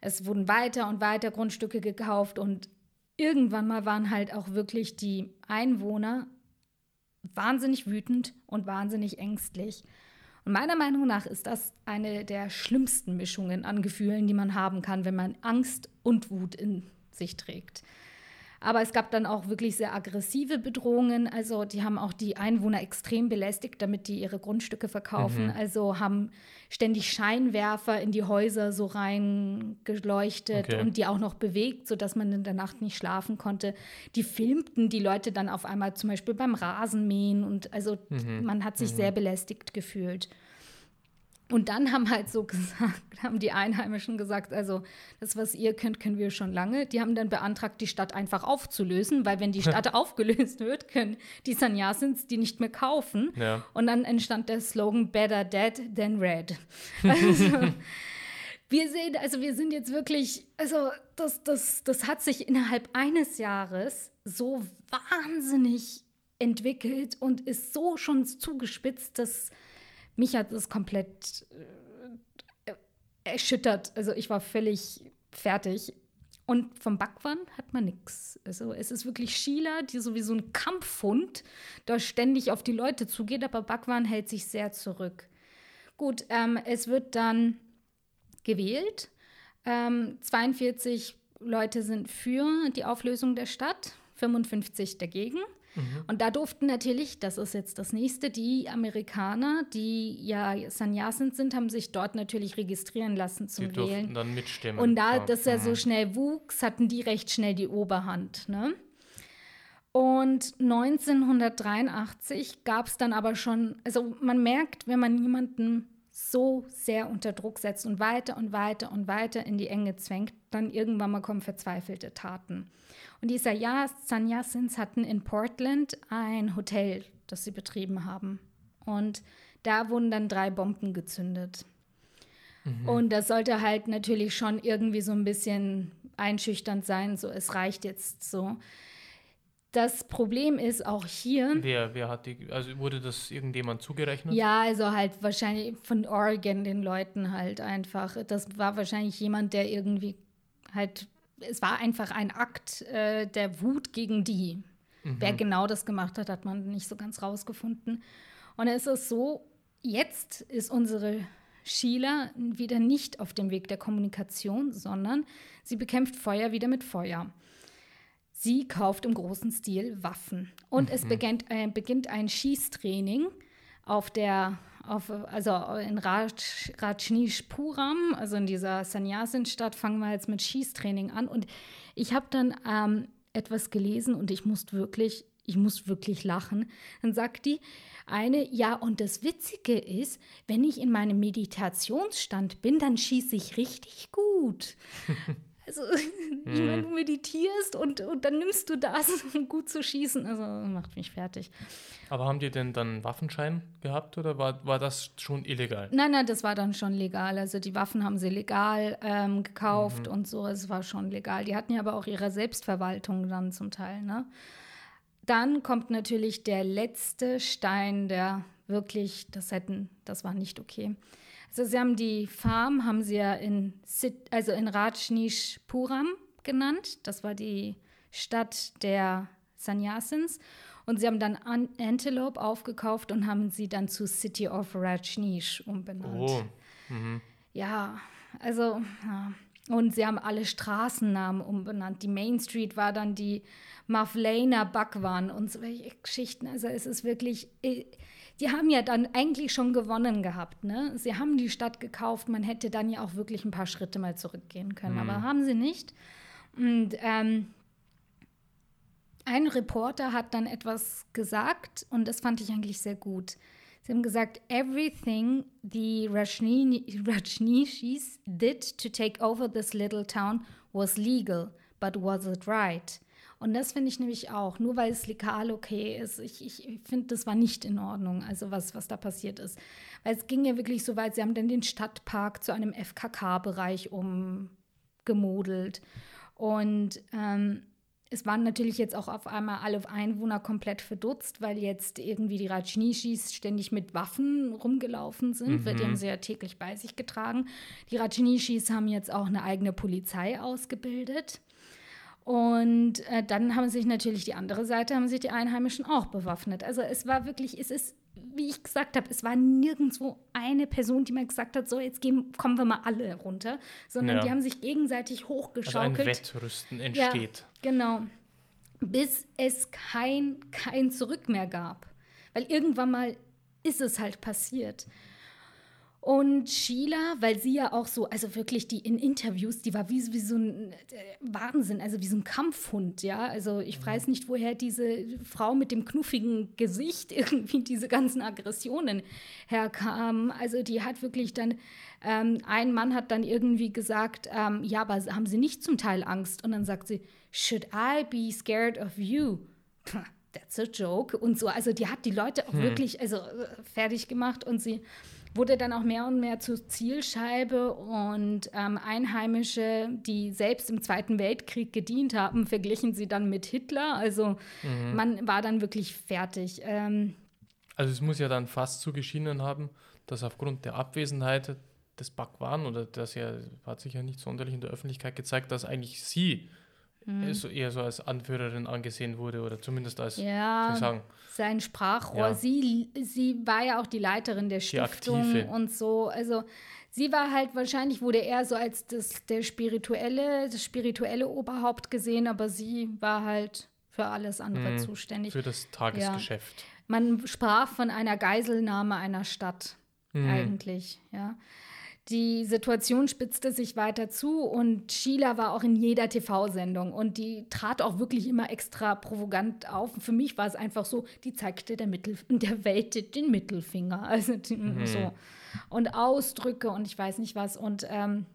es wurden weiter und weiter Grundstücke gekauft und irgendwann mal waren halt auch wirklich die Einwohner wahnsinnig wütend und wahnsinnig ängstlich. Und meiner Meinung nach ist das eine der schlimmsten Mischungen an Gefühlen, die man haben kann, wenn man Angst und Wut in sich trägt. Aber es gab dann auch wirklich sehr aggressive Bedrohungen. Also die haben auch die Einwohner extrem belästigt, damit die ihre Grundstücke verkaufen. Mhm. Also haben ständig Scheinwerfer in die Häuser so reingeleuchtet okay. und die auch noch bewegt, sodass man in der Nacht nicht schlafen konnte. Die filmten die Leute dann auf einmal zum Beispiel beim Rasenmähen und also mhm. man hat sich mhm. sehr belästigt gefühlt. Und dann haben halt so [LAUGHS] gesagt, haben die Einheimischen gesagt, also das, was ihr könnt, können wir schon lange. Die haben dann beantragt, die Stadt einfach aufzulösen, weil wenn die [LAUGHS] Stadt aufgelöst wird, können die Sanyasins die nicht mehr kaufen. Ja. Und dann entstand der Slogan Better Dead than Red. [LAUGHS] Also, wir sehen, also wir sind jetzt wirklich, also das, das, das hat sich innerhalb eines Jahres so wahnsinnig entwickelt und ist so schon zugespitzt, dass mich hat es komplett äh, erschüttert. Also ich war völlig fertig. Und vom Backwand hat man nichts. Also es ist wirklich Sheila, die sowieso ein Kampfhund, da ständig auf die Leute zugeht, aber Backwand hält sich sehr zurück. Gut, ähm, es wird dann gewählt. Ähm, 42 Leute sind für die Auflösung der Stadt, 55 dagegen. Mhm. Und da durften natürlich, das ist jetzt das nächste, die Amerikaner, die ja Sannyasin sind, haben sich dort natürlich registrieren lassen zum die Wählen. dann mitstimmen. Und da das ja so mhm. schnell wuchs, hatten die recht schnell die Oberhand. Ne? Und 1983 gab es dann aber schon, also man merkt, wenn man jemanden so sehr unter Druck setzt und weiter und weiter und weiter in die Enge zwängt, dann irgendwann mal kommen verzweifelte Taten. Und die Sanyasins hatten in Portland ein Hotel, das sie betrieben haben. Und da wurden dann drei Bomben gezündet. Mhm. Und das sollte halt natürlich schon irgendwie so ein bisschen einschüchternd sein, so es reicht jetzt so. Das Problem ist auch hier. Wer, wer hat die, also wurde das irgendjemand zugerechnet? Ja, also halt wahrscheinlich von Oregon den Leuten halt einfach. Das war wahrscheinlich jemand, der irgendwie halt es war einfach ein Akt äh, der Wut gegen die. Mhm. Wer genau das gemacht hat, hat man nicht so ganz rausgefunden. Und es ist so, jetzt ist unsere Sheila wieder nicht auf dem Weg der Kommunikation, sondern sie bekämpft Feuer wieder mit Feuer. Sie kauft im großen Stil Waffen. Und mhm. es beginnt, äh, beginnt ein Schießtraining auf der, auf, also in Raj, Rajneeshpuram, also in dieser Sannyasin-Stadt, fangen wir jetzt mit Schießtraining an. Und ich habe dann ähm, etwas gelesen und ich musste wirklich, ich musste wirklich lachen. Dann sagt die eine, ja, und das Witzige ist, wenn ich in meinem Meditationsstand bin, dann schieße ich richtig gut. [LAUGHS] Also, [LAUGHS] ich meine, du meditierst und, und dann nimmst du das, [LAUGHS] um gut zu schießen. Also, macht mich fertig. Aber haben die denn dann Waffenschein gehabt oder war, war das schon illegal? Nein, nein, das war dann schon legal. Also, die Waffen haben sie legal ähm, gekauft mhm. und so. Es war schon legal. Die hatten ja aber auch ihre Selbstverwaltung dann zum Teil, ne? Dann kommt natürlich der letzte Stein, der wirklich, das hätten, das war nicht okay. Also sie haben die Farm, haben sie ja in, also in Rajneeshpuram genannt. Das war die Stadt der Sannyasins. Und sie haben dann Antelope aufgekauft und haben sie dann zu City of Rajneesh umbenannt. Oh. Mhm. Ja, also, ja. und sie haben alle Straßennamen umbenannt. Die Main Street war dann die Mavlena Bhagwan und solche Geschichten. Also es ist wirklich, die haben ja dann eigentlich schon gewonnen gehabt. Ne? Sie haben die Stadt gekauft, man hätte dann ja auch wirklich ein paar Schritte mal zurückgehen können, mhm. aber haben sie nicht. Und ähm, ein Reporter hat dann etwas gesagt und das fand ich eigentlich sehr gut. Sie haben gesagt, everything the Rajneeshis did to take over this little town was legal, but was it right? Und das finde ich nämlich auch, nur weil es legal okay ist. Ich, ich finde, das war nicht in Ordnung, also was, was da passiert ist. Weil es ging ja wirklich so weit, sie haben dann den Stadtpark zu einem FKK-Bereich umgemodelt. Und ähm, es waren natürlich jetzt auch auf einmal alle Einwohner komplett verdutzt, weil jetzt irgendwie die Rajneeshis ständig mit Waffen rumgelaufen sind, mhm. weil die haben sie ja täglich bei sich getragen. Die Rajneeshis haben jetzt auch eine eigene Polizei ausgebildet. Und äh, dann haben sich natürlich die andere Seite, haben sich die Einheimischen auch bewaffnet. Also es war wirklich, es ist, wie ich gesagt habe, es war nirgendwo eine Person, die mal gesagt hat, so jetzt gehen, kommen wir mal alle runter, sondern ja. die haben sich gegenseitig hochgeschaukelt. Also ein Wettrüsten entsteht. Ja, genau. Bis es kein, kein Zurück mehr gab. Weil irgendwann mal ist es halt passiert. Und Sheila, weil sie ja auch so, also wirklich die in Interviews, die war wie, wie so ein äh, Wahnsinn, also wie so ein Kampfhund, ja. Also ich mhm. weiß nicht, woher diese Frau mit dem knuffigen Gesicht [LAUGHS] irgendwie diese ganzen Aggressionen herkam. Also die hat wirklich dann, ähm, ein Mann hat dann irgendwie gesagt, ähm, ja, aber haben Sie nicht zum Teil Angst? Und dann sagt sie, should I be scared of you? That's a joke und so. Also die hat die Leute auch hm. wirklich also äh, fertig gemacht und sie wurde dann auch mehr und mehr zur Zielscheibe und ähm, Einheimische, die selbst im Zweiten Weltkrieg gedient haben, [LAUGHS] verglichen sie dann mit Hitler. Also mhm. man war dann wirklich fertig. Ähm, also es muss ja dann fast zugeschienen haben, dass aufgrund der Abwesenheit des Bhagwan oder das ja hat sich ja nicht sonderlich in der Öffentlichkeit gezeigt, dass eigentlich sie mhm. so eher so als Anführerin angesehen wurde oder zumindest als ja, sagen, sein Sprachrohr. Ja. Sie, sie war ja auch die Leiterin der Stiftung und so. Also sie war halt wahrscheinlich wurde er so als das der spirituelle das spirituelle Oberhaupt gesehen, aber sie war halt für alles andere mhm. zuständig. Für das Tagesgeschäft. Ja. Man sprach von einer Geiselnahme einer Stadt mhm. eigentlich, ja. Die Situation spitzte sich weiter zu und Sheila war auch in jeder TV-Sendung und die trat auch wirklich immer extra provokant auf. Für mich war es einfach so, die zeigte der, Mittel, der Welt den Mittelfinger. [LAUGHS] Also mhm. so. Und Ausdrücke und ich weiß nicht was. Und ähm,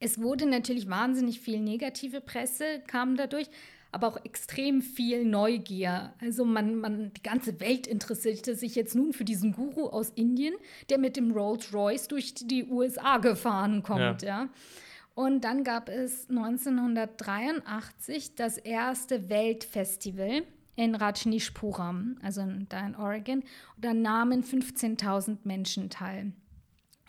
es wurde natürlich wahnsinnig viel negative Presse, kam dadurch aber auch extrem viel Neugier. Also man, man, die ganze Welt interessierte sich jetzt nun für diesen Guru aus Indien, der mit dem Rolls Royce durch die USA gefahren kommt, ja. ja. Und dann gab es 1983 das erste Weltfestival in Rajneeshpuram, also da in Oregon. Und da nahmen 15.000 Menschen teil.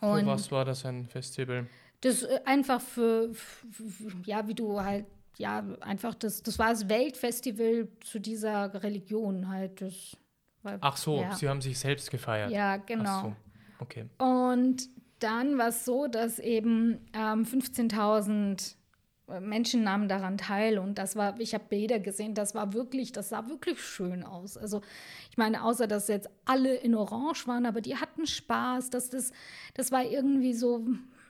Und für was war das ein Festival? Das äh, einfach für, für, ja, wie du halt ja, einfach das, das war das Weltfestival zu dieser Religion halt. Das war, Ach so, ja. sie haben sich selbst gefeiert. Ja, genau. So. Okay. Und dann war es so, dass eben ähm, 15.000 Menschen nahmen daran teil und das war, ich habe Bilder gesehen, das war wirklich, das sah wirklich schön aus. Also ich meine, außer dass jetzt alle in Orange waren, aber die hatten Spaß, dass das, das war irgendwie so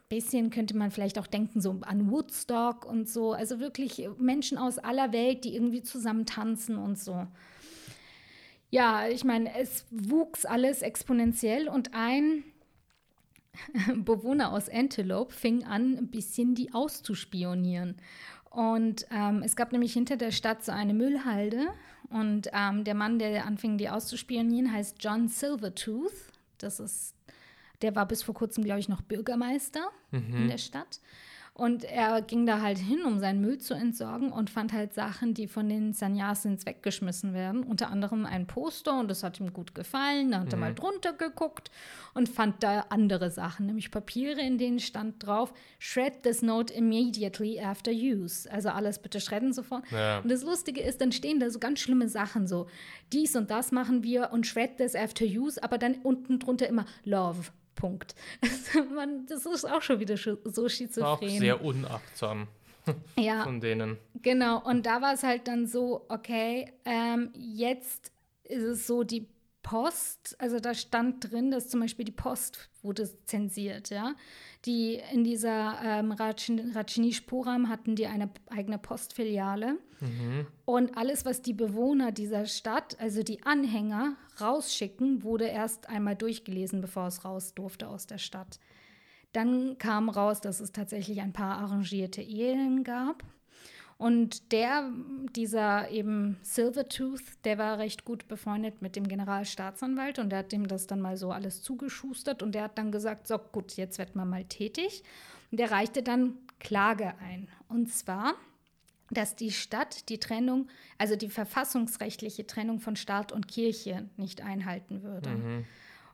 bisschen, könnte man vielleicht auch denken, so an Woodstock und so. Also wirklich Menschen aus aller Welt, die irgendwie zusammen tanzen und so. Ja, ich meine, es wuchs alles exponentiell und ein [LAUGHS] Bewohner aus Antelope fing an, ein bisschen die auszuspionieren. Und ähm, es gab nämlich hinter der Stadt so eine Müllhalde. Und ähm, der Mann, der anfing, die auszuspionieren, heißt John Silvertooth. Das ist, der war bis vor kurzem, glaube ich, noch Bürgermeister mhm. in der Stadt. Und er ging da halt hin, um seinen Müll zu entsorgen und fand halt Sachen, die von den Sanyasins weggeschmissen werden. Unter anderem ein Poster und das hat ihm gut gefallen. Da hat mhm. er mal drunter geguckt und fand da andere Sachen, nämlich Papiere, in denen stand drauf, shred this note immediately after use. Also alles bitte shredden sofort. Ja. Und das Lustige ist, dann stehen da so ganz schlimme Sachen, so dies und das machen wir und shred this after use, aber dann unten drunter immer love Punkt. Also [LAUGHS] man, das ist auch schon wieder so schizophren. Auch sehr unachtsam [LAUGHS] ja, von denen. Genau, und da war es halt dann so, okay, ähm, jetzt ist es so, die Post, also da stand drin, dass zum Beispiel die Post wurde zensiert, ja. Die in dieser ähm, Rajneeshpuram hatten die eine eigene Postfiliale. Mhm. Und alles, was die Bewohner dieser Stadt, also die Anhänger, rausschicken, wurde erst einmal durchgelesen, bevor es raus durfte aus der Stadt. Dann kam raus, dass es tatsächlich ein paar arrangierte Ehen gab. Und der, dieser eben Silvertooth, der war recht gut befreundet mit dem Generalstaatsanwalt und der hat dem das dann mal so alles zugeschustert und der hat dann gesagt, so gut, jetzt wird man mal tätig. Und der reichte dann Klage ein. Und zwar, dass die Stadt die Trennung, also die verfassungsrechtliche Trennung von Staat und Kirche nicht einhalten würde. Mhm.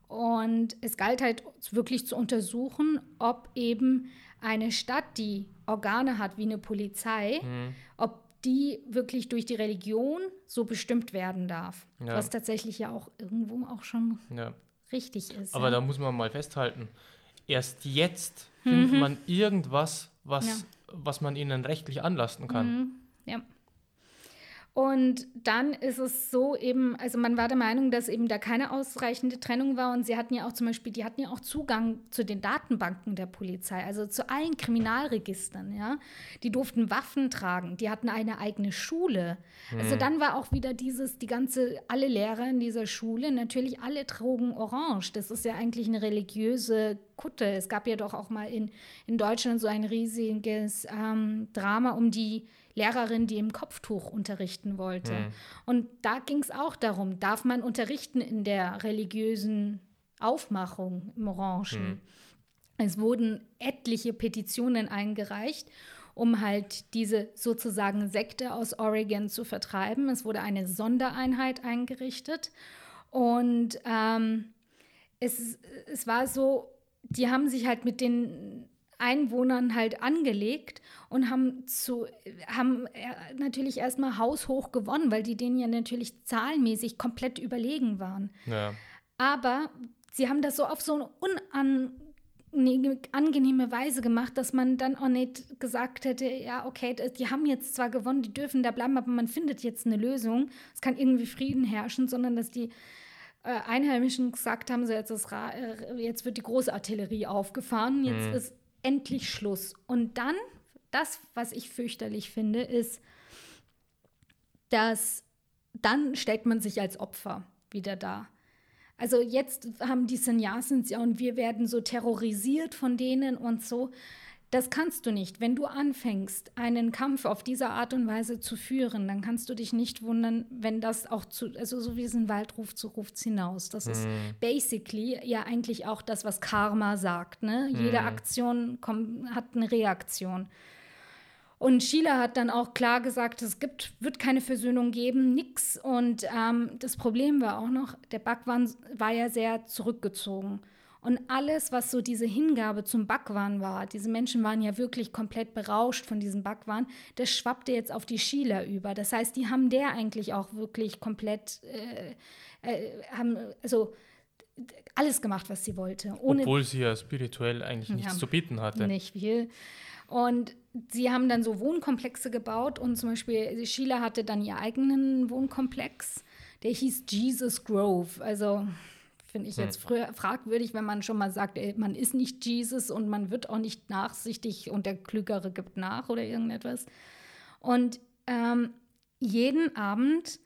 Und es galt halt wirklich zu untersuchen, ob eben eine Stadt, die Organe hat wie eine Polizei, mhm. ob die wirklich durch die Religion so bestimmt werden darf. Ja. Was tatsächlich ja auch irgendwo auch schon ja. richtig ist. Aber ja. da muss man mal festhalten, erst jetzt mhm. findet man irgendwas, was, was man ihnen rechtlich anlasten kann. Mhm. Ja. Und dann ist es so eben, also man war der Meinung, dass eben da keine ausreichende Trennung war und sie hatten ja auch zum Beispiel, die hatten ja auch Zugang zu den Datenbanken der Polizei, also zu allen Kriminalregistern, ja. Die durften Waffen tragen, die hatten eine eigene Schule. Also mhm. Also dann war auch wieder dieses, die ganze, alle Lehrer in dieser Schule, natürlich alle trugen Orange. Das ist ja eigentlich eine religiöse Kutte. Es gab ja doch auch mal in, in Deutschland so ein riesiges ähm, Drama um die Lehrerin, die im Kopftuch unterrichten wollte. Mhm. Und da ging es auch darum, darf man unterrichten in der religiösen Aufmachung im Orangen? Mhm. Es wurden etliche Petitionen eingereicht, um halt diese sozusagen Sekte aus Oregon zu vertreiben. Es wurde eine Sondereinheit eingerichtet und ähm, es, es war so, die haben sich halt mit den Einwohnern halt angelegt und haben zu haben äh, natürlich erstmal haushoch gewonnen, weil die denen ja natürlich zahlenmäßig komplett überlegen waren. Ja. Aber sie haben das so auf so eine unangenehme Weise gemacht, dass man dann auch nicht gesagt hätte, ja, okay, die haben jetzt zwar gewonnen, die dürfen da bleiben, aber man findet jetzt eine Lösung. Es kann irgendwie Frieden herrschen, sondern dass die äh, Einheimischen gesagt haben, so jetzt, äh, jetzt wird die Großartillerie aufgefahren, jetzt mhm. ist endlich Schluss. Und dann, das, was ich fürchterlich finde, ist, dass dann stellt man sich als Opfer wieder da. Also jetzt haben die Sannyasins ja und wir werden so terrorisiert von denen und so. Das kannst du nicht. Wenn du anfängst, einen Kampf auf diese Art und Weise zu führen, dann kannst du dich nicht wundern, wenn das auch zu, also so wie es ein Waldruf zu ruft hinaus. Das mhm. ist basically ja eigentlich auch das, was Karma sagt. Ne? Mhm. Jede Aktion kommt, hat eine Reaktion. Und Sheila hat dann auch klar gesagt, es gibt, wird keine Versöhnung geben, nix. Und ähm, das Problem war auch noch, der Bhagwan war ja sehr zurückgezogen. Und alles, was so diese Hingabe zum Bhagwan war, diese Menschen waren ja wirklich komplett berauscht von diesem Bhagwan, das schwappte jetzt auf die Sheila über. Das heißt, die haben der eigentlich auch wirklich komplett, äh, äh, haben, also alles gemacht, was sie wollte. Obwohl sie ja spirituell eigentlich nichts ja, zu bieten hatte. Nicht viel. Und sie haben dann so Wohnkomplexe gebaut und zum Beispiel Sheila hatte dann ihren eigenen Wohnkomplex, der hieß Jesus Grove. Also finde ich jetzt hm. fragwürdig, wenn man schon mal sagt, ey, man ist nicht Jesus und man wird auch nicht nachsichtig und der Klügere gibt nach oder irgendetwas. Und ähm, jeden Abend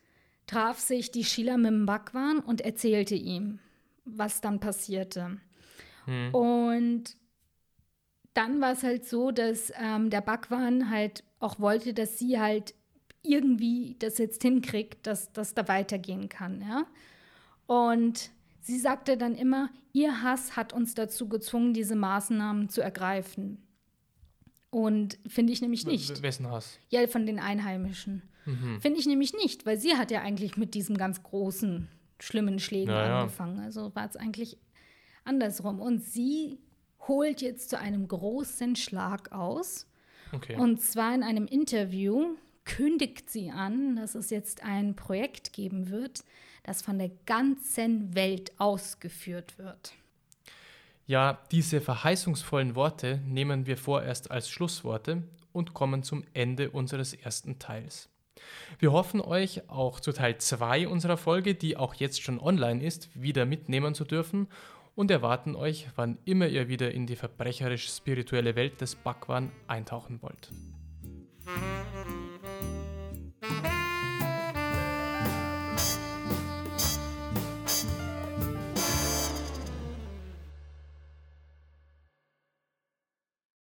traf sich die Sheila mit dem Bhagwan und erzählte ihm, was dann passierte. Hm. Und dann war es halt so, dass ähm, der Bhagwan halt auch wollte, dass sie halt irgendwie das jetzt hinkriegt, dass das da weitergehen kann, ja. Und sie sagte dann immer, ihr Hass hat uns dazu gezwungen, diese Maßnahmen zu ergreifen. Und finde ich nämlich nicht. Wessen Hass? Ja, von den Einheimischen. Mhm. Finde ich nämlich nicht, weil sie hat ja eigentlich mit diesem ganz großen, schlimmen Schlägen ja, angefangen. Also war es eigentlich andersrum. Und sie holt jetzt zu einem großen Schlag aus. Okay. Und zwar in einem Interview kündigt sie an, dass es jetzt ein Projekt geben wird, das von der ganzen Welt ausgeführt wird. Ja, diese verheißungsvollen Worte nehmen wir vorerst als Schlussworte und kommen zum Ende unseres ersten Teils. Wir hoffen euch auch zu Teil 2 unserer Folge, die auch jetzt schon online ist, wieder mitnehmen zu dürfen und erwarten euch, wann immer ihr wieder in die verbrecherisch-spirituelle Welt des Bhagwan eintauchen wollt.